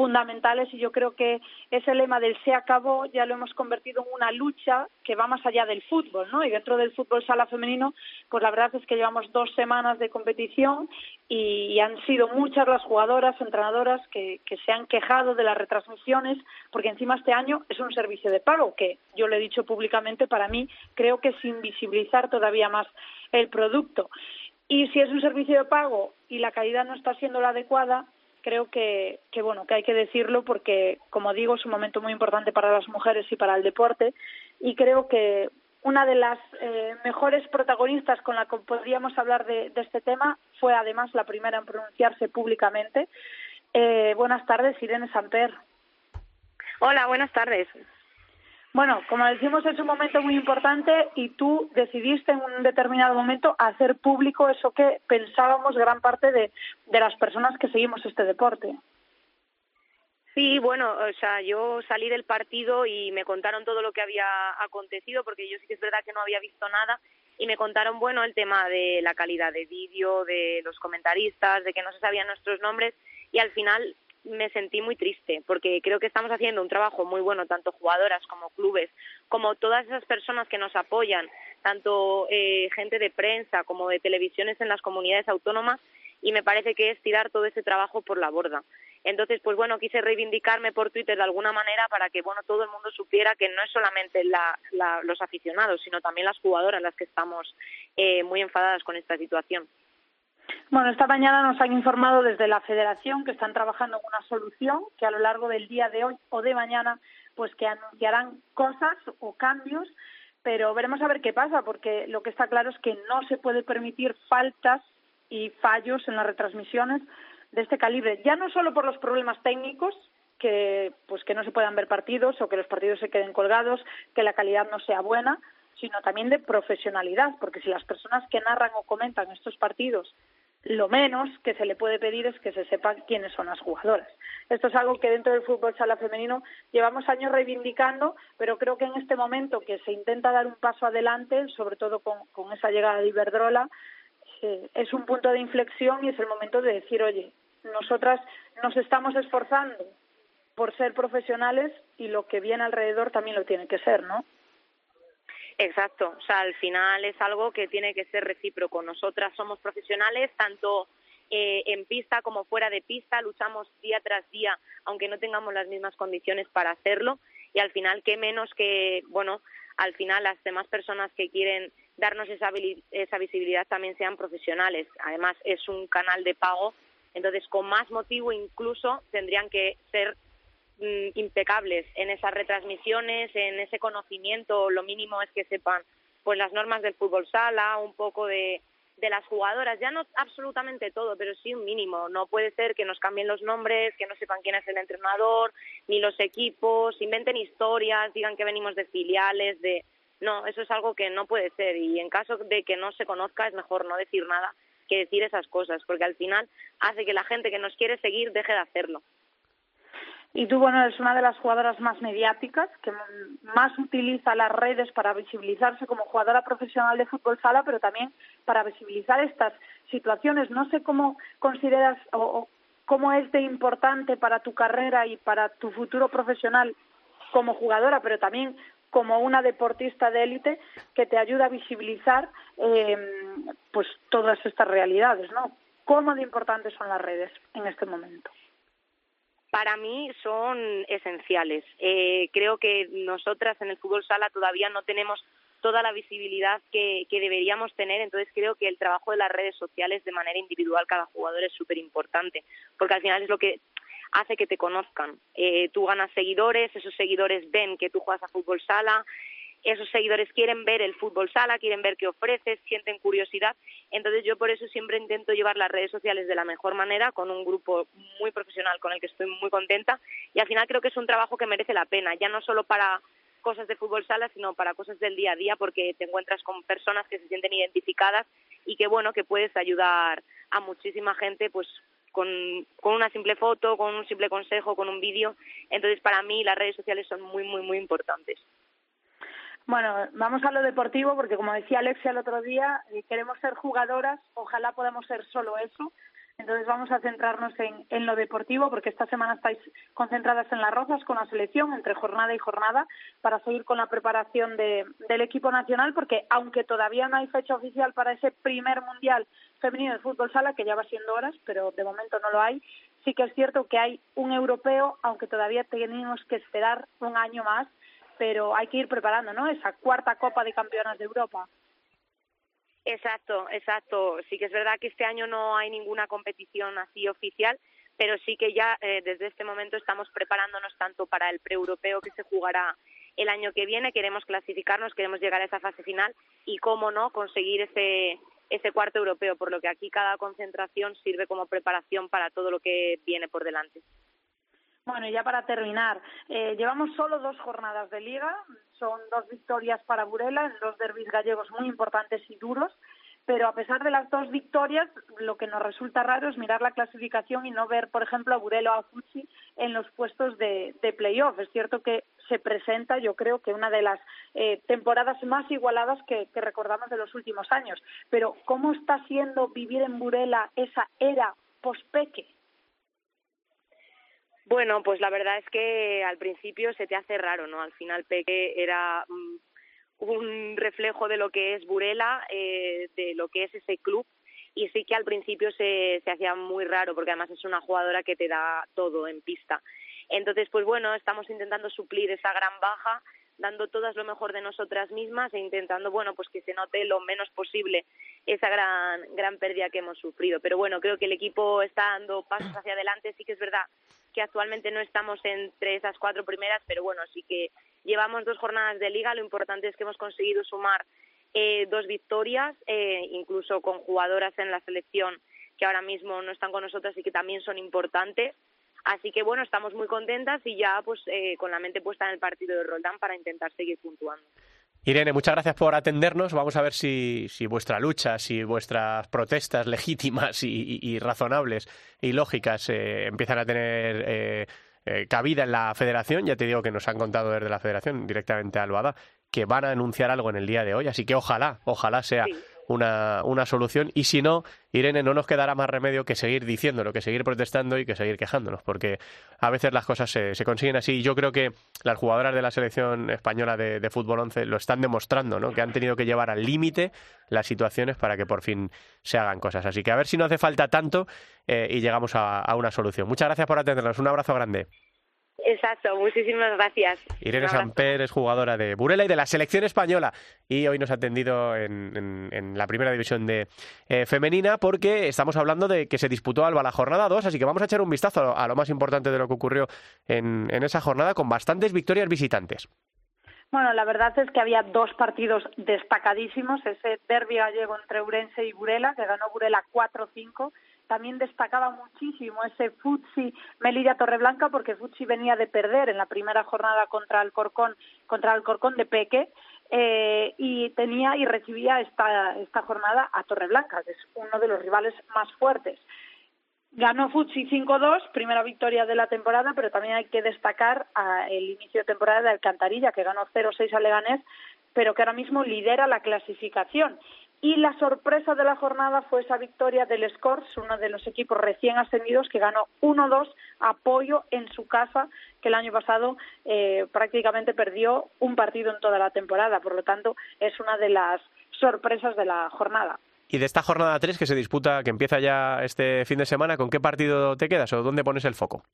fundamentales y yo creo que ese lema del se acabó ya lo hemos convertido en una lucha que va más allá del fútbol, ¿no? Y dentro del fútbol sala femenino, pues la verdad es que llevamos dos semanas de competición y, han sido muchas las jugadoras, entrenadoras que, se han quejado de las retransmisiones, porque encima este año es un servicio de pago que yo le he dicho públicamente, para mí creo que es invisibilizar todavía más el producto. Y si es un servicio de pago y la calidad no está siendo la adecuada, creo que, que, bueno que hay que decirlo porque como digo es un momento muy importante para las mujeres y para el deporte y creo que una de las eh, mejores protagonistas con la que podríamos hablar de, este tema fue además la primera en pronunciarse públicamente. Eh, buenas tardes, Irene Samper. Hola, buenas tardes. Bueno, como decimos, es un momento muy importante y tú decidiste en un determinado momento hacer público eso que pensábamos gran parte de, de las personas que seguimos este deporte. Sí, bueno, o sea, yo salí del partido y me contaron todo lo que había acontecido, porque yo sí que es verdad que no había visto nada, y me contaron, bueno, el tema de la calidad de vídeo, de los comentaristas, de que no se sabían nuestros nombres, y al final me sentí muy triste porque creo que estamos haciendo un trabajo muy bueno, tanto jugadoras como clubes, como todas esas personas que nos apoyan, tanto eh, gente de prensa como de televisiones en las comunidades autónomas, y me parece que es tirar todo ese trabajo por la borda. Entonces, pues bueno, quise reivindicarme por Twitter de alguna manera para que, bueno, todo el mundo supiera que no es solamente los aficionados, sino también las jugadoras las que estamos eh, muy enfadadas con esta situación. Bueno, esta mañana nos han informado desde la Federación que están trabajando en una solución que a lo largo del día de hoy o de mañana, pues que anunciarán cosas o cambios, pero veremos a ver qué pasa, porque lo que está claro es que no se puede permitir faltas y fallos en las retransmisiones de este calibre, ya no solo por los problemas técnicos, que pues que no se puedan ver partidos o que los partidos se queden colgados, que la calidad no sea buena, sino también de profesionalidad, porque si las personas que narran o comentan estos partidos lo menos que se le puede pedir es que se sepa quiénes son las jugadoras. Esto es algo que dentro del fútbol sala femenino llevamos años reivindicando, pero creo que en este momento que se intenta dar un paso adelante, sobre todo con, con esa llegada de Iberdrola, eh, es un punto de inflexión y es el momento de decir, oye, nosotras nos estamos esforzando por ser profesionales y lo que viene alrededor también lo tiene que ser, ¿no? Exacto, o sea, al final es algo que tiene que ser recíproco. Nosotras somos profesionales, tanto eh, en pista como fuera de pista, luchamos día tras día, aunque no tengamos las mismas condiciones para hacerlo. Y al final, qué menos que, bueno, al final las demás personas que quieren darnos esa, esa visibilidad también sean profesionales. Además, es un canal de pago, entonces con más motivo incluso tendrían que ser Mm, impecables en esas retransmisiones, en ese conocimiento, lo mínimo es que sepan pues las normas del fútbol sala, un poco de, de las jugadoras, ya no absolutamente todo, pero sí un mínimo. No puede ser que nos cambien los nombres, que no sepan quién es el entrenador, ni los equipos, inventen historias, digan que venimos de filiales, de... No, eso es algo que no puede ser y en caso de que no se conozca es mejor no decir nada que decir esas cosas, porque al final hace que la gente que nos quiere seguir deje de hacerlo. Y tú, bueno, eres una de las jugadoras más mediáticas, que más utiliza las redes para visibilizarse como jugadora profesional de fútbol sala, pero también para visibilizar estas situaciones. No sé cómo consideras o, cómo es de importante para tu carrera y para tu futuro profesional como jugadora, pero también como una deportista de élite que te ayuda a visibilizar eh, pues todas estas realidades, ¿no? ¿Cómo de importantes son las redes en este momento? Para mí son esenciales. Eh, creo que nosotras en el fútbol sala todavía no tenemos toda la visibilidad que, deberíamos tener, entonces creo que el trabajo de las redes sociales de manera individual cada jugador es súper importante, porque al final es lo que hace que te conozcan. Eh, tú ganas seguidores, esos seguidores ven que tú juegas a fútbol sala, esos seguidores quieren ver el fútbol sala, quieren ver qué ofreces, sienten curiosidad. Entonces yo por eso siempre intento llevar las redes sociales de la mejor manera, con un grupo muy profesional con el que estoy muy contenta. Y al final creo que es un trabajo que merece la pena, ya no solo para cosas de fútbol sala, sino para cosas del día a día, porque te encuentras con personas que se sienten identificadas y que bueno, que puedes ayudar a muchísima gente, pues con, con una simple foto, con un simple consejo, con un vídeo. Entonces, para mí las redes sociales son muy, muy, muy importantes. Bueno, vamos a lo deportivo porque como decía Alexia el otro día, eh, queremos ser jugadoras, ojalá podamos ser solo eso. Entonces vamos a centrarnos en, en, lo deportivo porque esta semana estáis concentradas en las Rozas con la selección entre jornada y jornada para seguir con la preparación de, del equipo nacional porque aunque todavía no hay fecha oficial para ese primer mundial femenino de fútbol sala que ya va siendo horas pero de momento no lo hay sí que es cierto que hay un europeo aunque todavía tenemos que esperar un año más pero hay que ir preparando, ¿no? Esa cuarta Copa de Campeonas de Europa. Exacto, exacto. Sí que es verdad que este año no hay ninguna competición así oficial, pero sí que ya eh, desde este momento estamos preparándonos tanto para el pre-europeo que se jugará el año que viene, queremos clasificarnos, queremos llegar a esa fase final y, cómo no, conseguir ese, ese cuarto europeo, por lo que aquí cada concentración sirve como preparación para todo lo que viene por delante. Bueno, ya para terminar, eh, llevamos solo dos jornadas de liga, son dos victorias para Burela en dos derbis gallegos muy importantes y duros, pero a pesar de las dos victorias, lo que nos resulta raro es mirar la clasificación y no ver, por ejemplo, a Burela o a Fucci en los puestos de, de playoff. Es cierto que se presenta, yo creo que una de las eh, temporadas más igualadas que, que recordamos de los últimos años. Pero, ¿cómo está siendo vivir en Burela esa era pospeque? Bueno, pues la verdad es que al principio se te hace raro, ¿no? Al final Peque era mm, un reflejo de lo que es Burela, eh, de lo que es ese club y sí que al principio se, se hacía muy raro porque además es una jugadora que te da todo en pista. Entonces, pues bueno, estamos intentando suplir esa gran baja dando todas lo mejor de nosotras mismas e intentando, bueno, pues que se note lo menos posible esa gran, gran pérdida que hemos sufrido. Pero bueno, creo que el equipo está dando pasos hacia adelante. Sí que es verdad que actualmente no estamos entre esas cuatro primeras, pero bueno, sí que llevamos dos jornadas de liga. Lo importante es que hemos conseguido sumar eh, dos victorias, eh, incluso con jugadoras en la selección que ahora mismo no están con nosotras y que también son importantes. Así que bueno, estamos muy contentas y ya pues eh, con la mente puesta en el partido de Roldán para intentar seguir puntuando. Irene, muchas gracias por atendernos. Vamos a ver si, si vuestra lucha, si vuestras protestas legítimas y, razonables y lógicas empiezan a tener cabida en la federación. Ya te digo que nos han contado desde la federación directamente a Albada que van a anunciar algo en el día de hoy, así que ojalá, ojalá sea una, una solución y si no, Irene, no nos quedará más remedio que seguir diciéndolo, que seguir protestando y que seguir quejándonos, porque a veces las cosas se, consiguen así y yo creo que las jugadoras de la selección española de, fútbol 11 lo están demostrando, ¿no? que han tenido que llevar al límite las situaciones para que por fin se hagan cosas. Así que a ver si no hace falta tanto eh, y llegamos a una solución. Muchas gracias por atendernos. Un abrazo grande. Exacto, muchísimas gracias. Irene Samper es jugadora de Burela y de la selección española y hoy nos ha atendido en, la primera división de eh, femenina porque estamos hablando de que se disputó Alba la jornada 2, así que vamos a echar un vistazo a lo más importante de lo que ocurrió en, en esa jornada con bastantes victorias visitantes. Bueno, la verdad es que había dos partidos destacadísimos, ese derbi gallego entre Urense y Burela, que ganó Burela 4-5, también destacaba muchísimo ese Futsi Melilla Torreblanca porque Futsi venía de perder en la primera jornada contra el Corcón contra el Corcón de Peque eh, y tenía y recibía esta esta jornada a Torreblanca que es uno de los rivales más fuertes. Ganó Futsi 5-2 primera victoria de la temporada pero también hay que destacar el inicio de temporada de Alcantarilla que ganó 0-6 a Leganés pero que ahora mismo lidera la clasificación y la sorpresa de la jornada fue esa victoria del Scores, uno de los equipos recién ascendidos que ganó 1-2 apoyo en su casa, que el año pasado eh, prácticamente perdió un partido en toda la temporada. Por lo tanto, es una de las sorpresas de la jornada. Y de esta jornada 3 que se disputa, que empieza ya este fin de semana, ¿con qué partido te quedas o dónde pones el foco?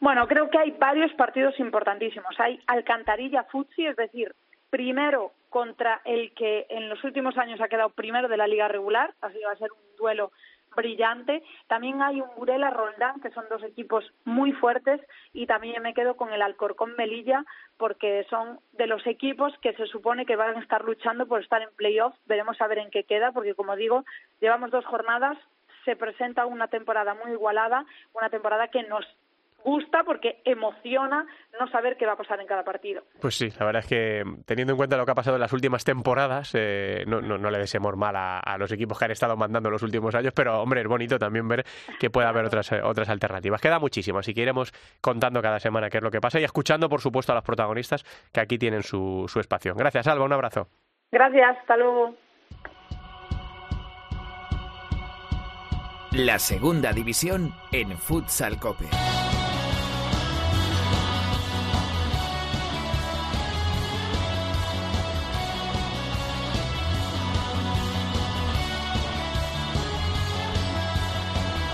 Bueno, creo que hay varios partidos importantísimos. Hay Alcantarilla Futsi, es decir, primero contra el que en los últimos años ha quedado primero de la liga regular, así va a ser un duelo brillante. También hay un Burela Roldán, que son dos equipos muy fuertes, y también me quedo con el Alcorcón Melilla, porque son de los equipos que se supone que van a estar luchando por estar en playoff. Veremos a ver en qué queda, porque como digo, llevamos dos jornadas, se presenta una temporada muy igualada, una temporada que nos gusta porque emociona no saber qué va a pasar en cada partido. Pues sí, la verdad es que teniendo en cuenta lo que ha pasado en las últimas temporadas, eh, no, no, no, le deseemos mal a, los equipos que han estado mandando los últimos años, pero hombre, es bonito también ver que puede haber otras, eh, otras alternativas. Queda muchísimo, así que iremos contando cada semana qué es lo que pasa y escuchando, por supuesto, a los protagonistas que aquí tienen su, su espacio. Gracias, Alba, un abrazo. Gracias, hasta luego. La segunda división en Futsal Cope.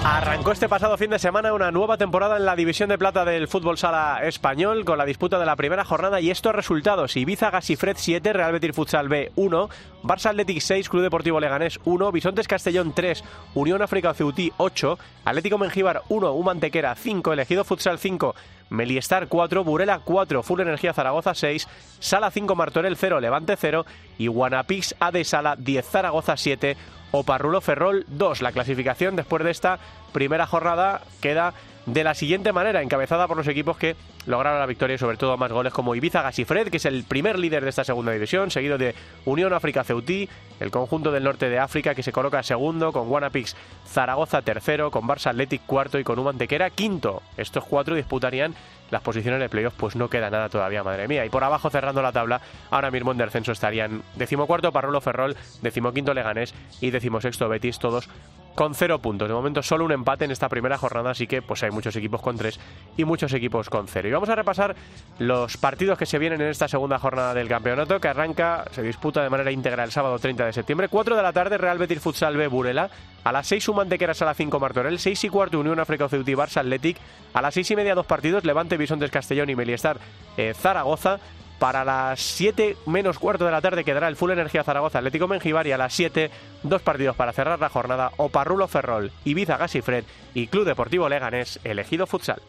Arrancó este pasado fin de semana una nueva temporada en la división de plata del fútbol sala español con la disputa de la primera jornada y estos resultados. Ibiza Gasifred 7, Real Betis Futsal B 1, Barça Athletic 6, Club Deportivo Leganés 1, Bisontes Castellón 3, Unión África Ceutí 8, Atlético Mengíbar 1, Humantequera 5, Elegido Futsal 5, Meliestar 4, Burela 4, Full Energía Zaragoza 6, Sala 5, Martorell 0, Levante 0 y Guanapix A de Sala 10, Zaragoza 7, Oparrulo Ferrol 2. La clasificación después de esta primera jornada queda de la siguiente manera, encabezada por los equipos que lograron la victoria y sobre todo más goles como Ibiza Gasifred, que es el primer líder de esta segunda división, seguido de Unión África Ceutí, el conjunto del norte de África que se coloca segundo, con Guanapix Zaragoza tercero, con Barça Athletic cuarto y con Humantequera quinto. Estos cuatro disputarían las posiciones de playoff, pues no queda nada todavía, madre mía. Y por abajo cerrando la tabla, ahora mismo en descenso estarían decimocuarto Parrolo Ferrol, decimoquinto Leganés y decimosexto Betis, todos con cero puntos. De momento solo un empate en esta primera jornada, así que pues hay muchos equipos con tres y muchos equipos con cero. Y vamos a repasar los partidos que se vienen en esta segunda jornada del campeonato, que arranca, se disputa de manera íntegra el sábado 30 de septiembre. 4 de la tarde, Real Betis Futsal B Burela. A las 6 Humantequeras a las 5 Martorell. 6 y cuarto Unión África Ceuti Barça Athletic. A las 6 y media dos partidos, Levante Bisontes Castellón y Meliestar eh, Zaragoza. Para las 7 menos cuarto de la tarde quedará el Full Energía Zaragoza Atlético Mengibar y a las 7 dos partidos para cerrar la jornada Oparrulo Ferrol, Ibiza Gasifred y Club Deportivo Leganés Elegido Futsal.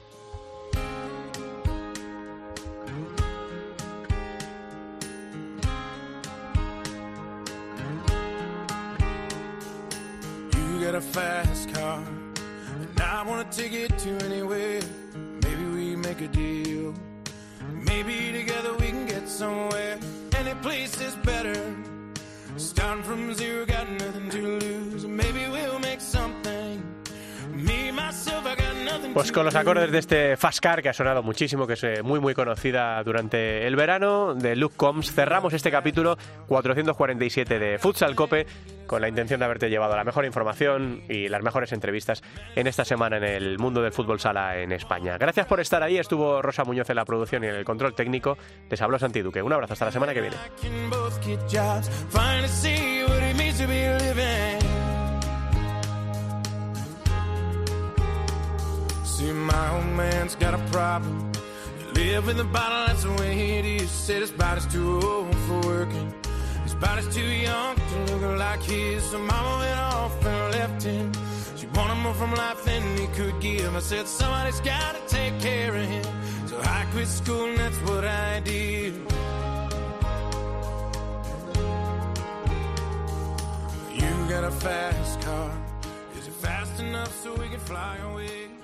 Maybe together we can get somewhere. Any place is better. Starting from zero, got nothing to lose. Pues con los acordes de este Fast Car que ha sonado muchísimo, que es eh, muy muy conocida durante el verano, de Luke Combs, cerramos este capítulo 447 de Futsal Cope con la intención de haberte llevado la mejor información y las mejores entrevistas en esta semana en el mundo del fútbol sala en España. Gracias por estar ahí, estuvo Rosa Muñoz en la producción y en el control técnico. Les habló Santi Duque. Un abrazo, hasta la semana que viene. See my old man's got a problem. Live in the bottle, that's the way it is. Said his body's too old for working. His body's too young to look like his. So mama went off and left him. She wanted more from life than he could give. I said, somebody's gotta take care of him. So I quit school and that's what I did. You got a fast car. Is it fast enough so we can fly away?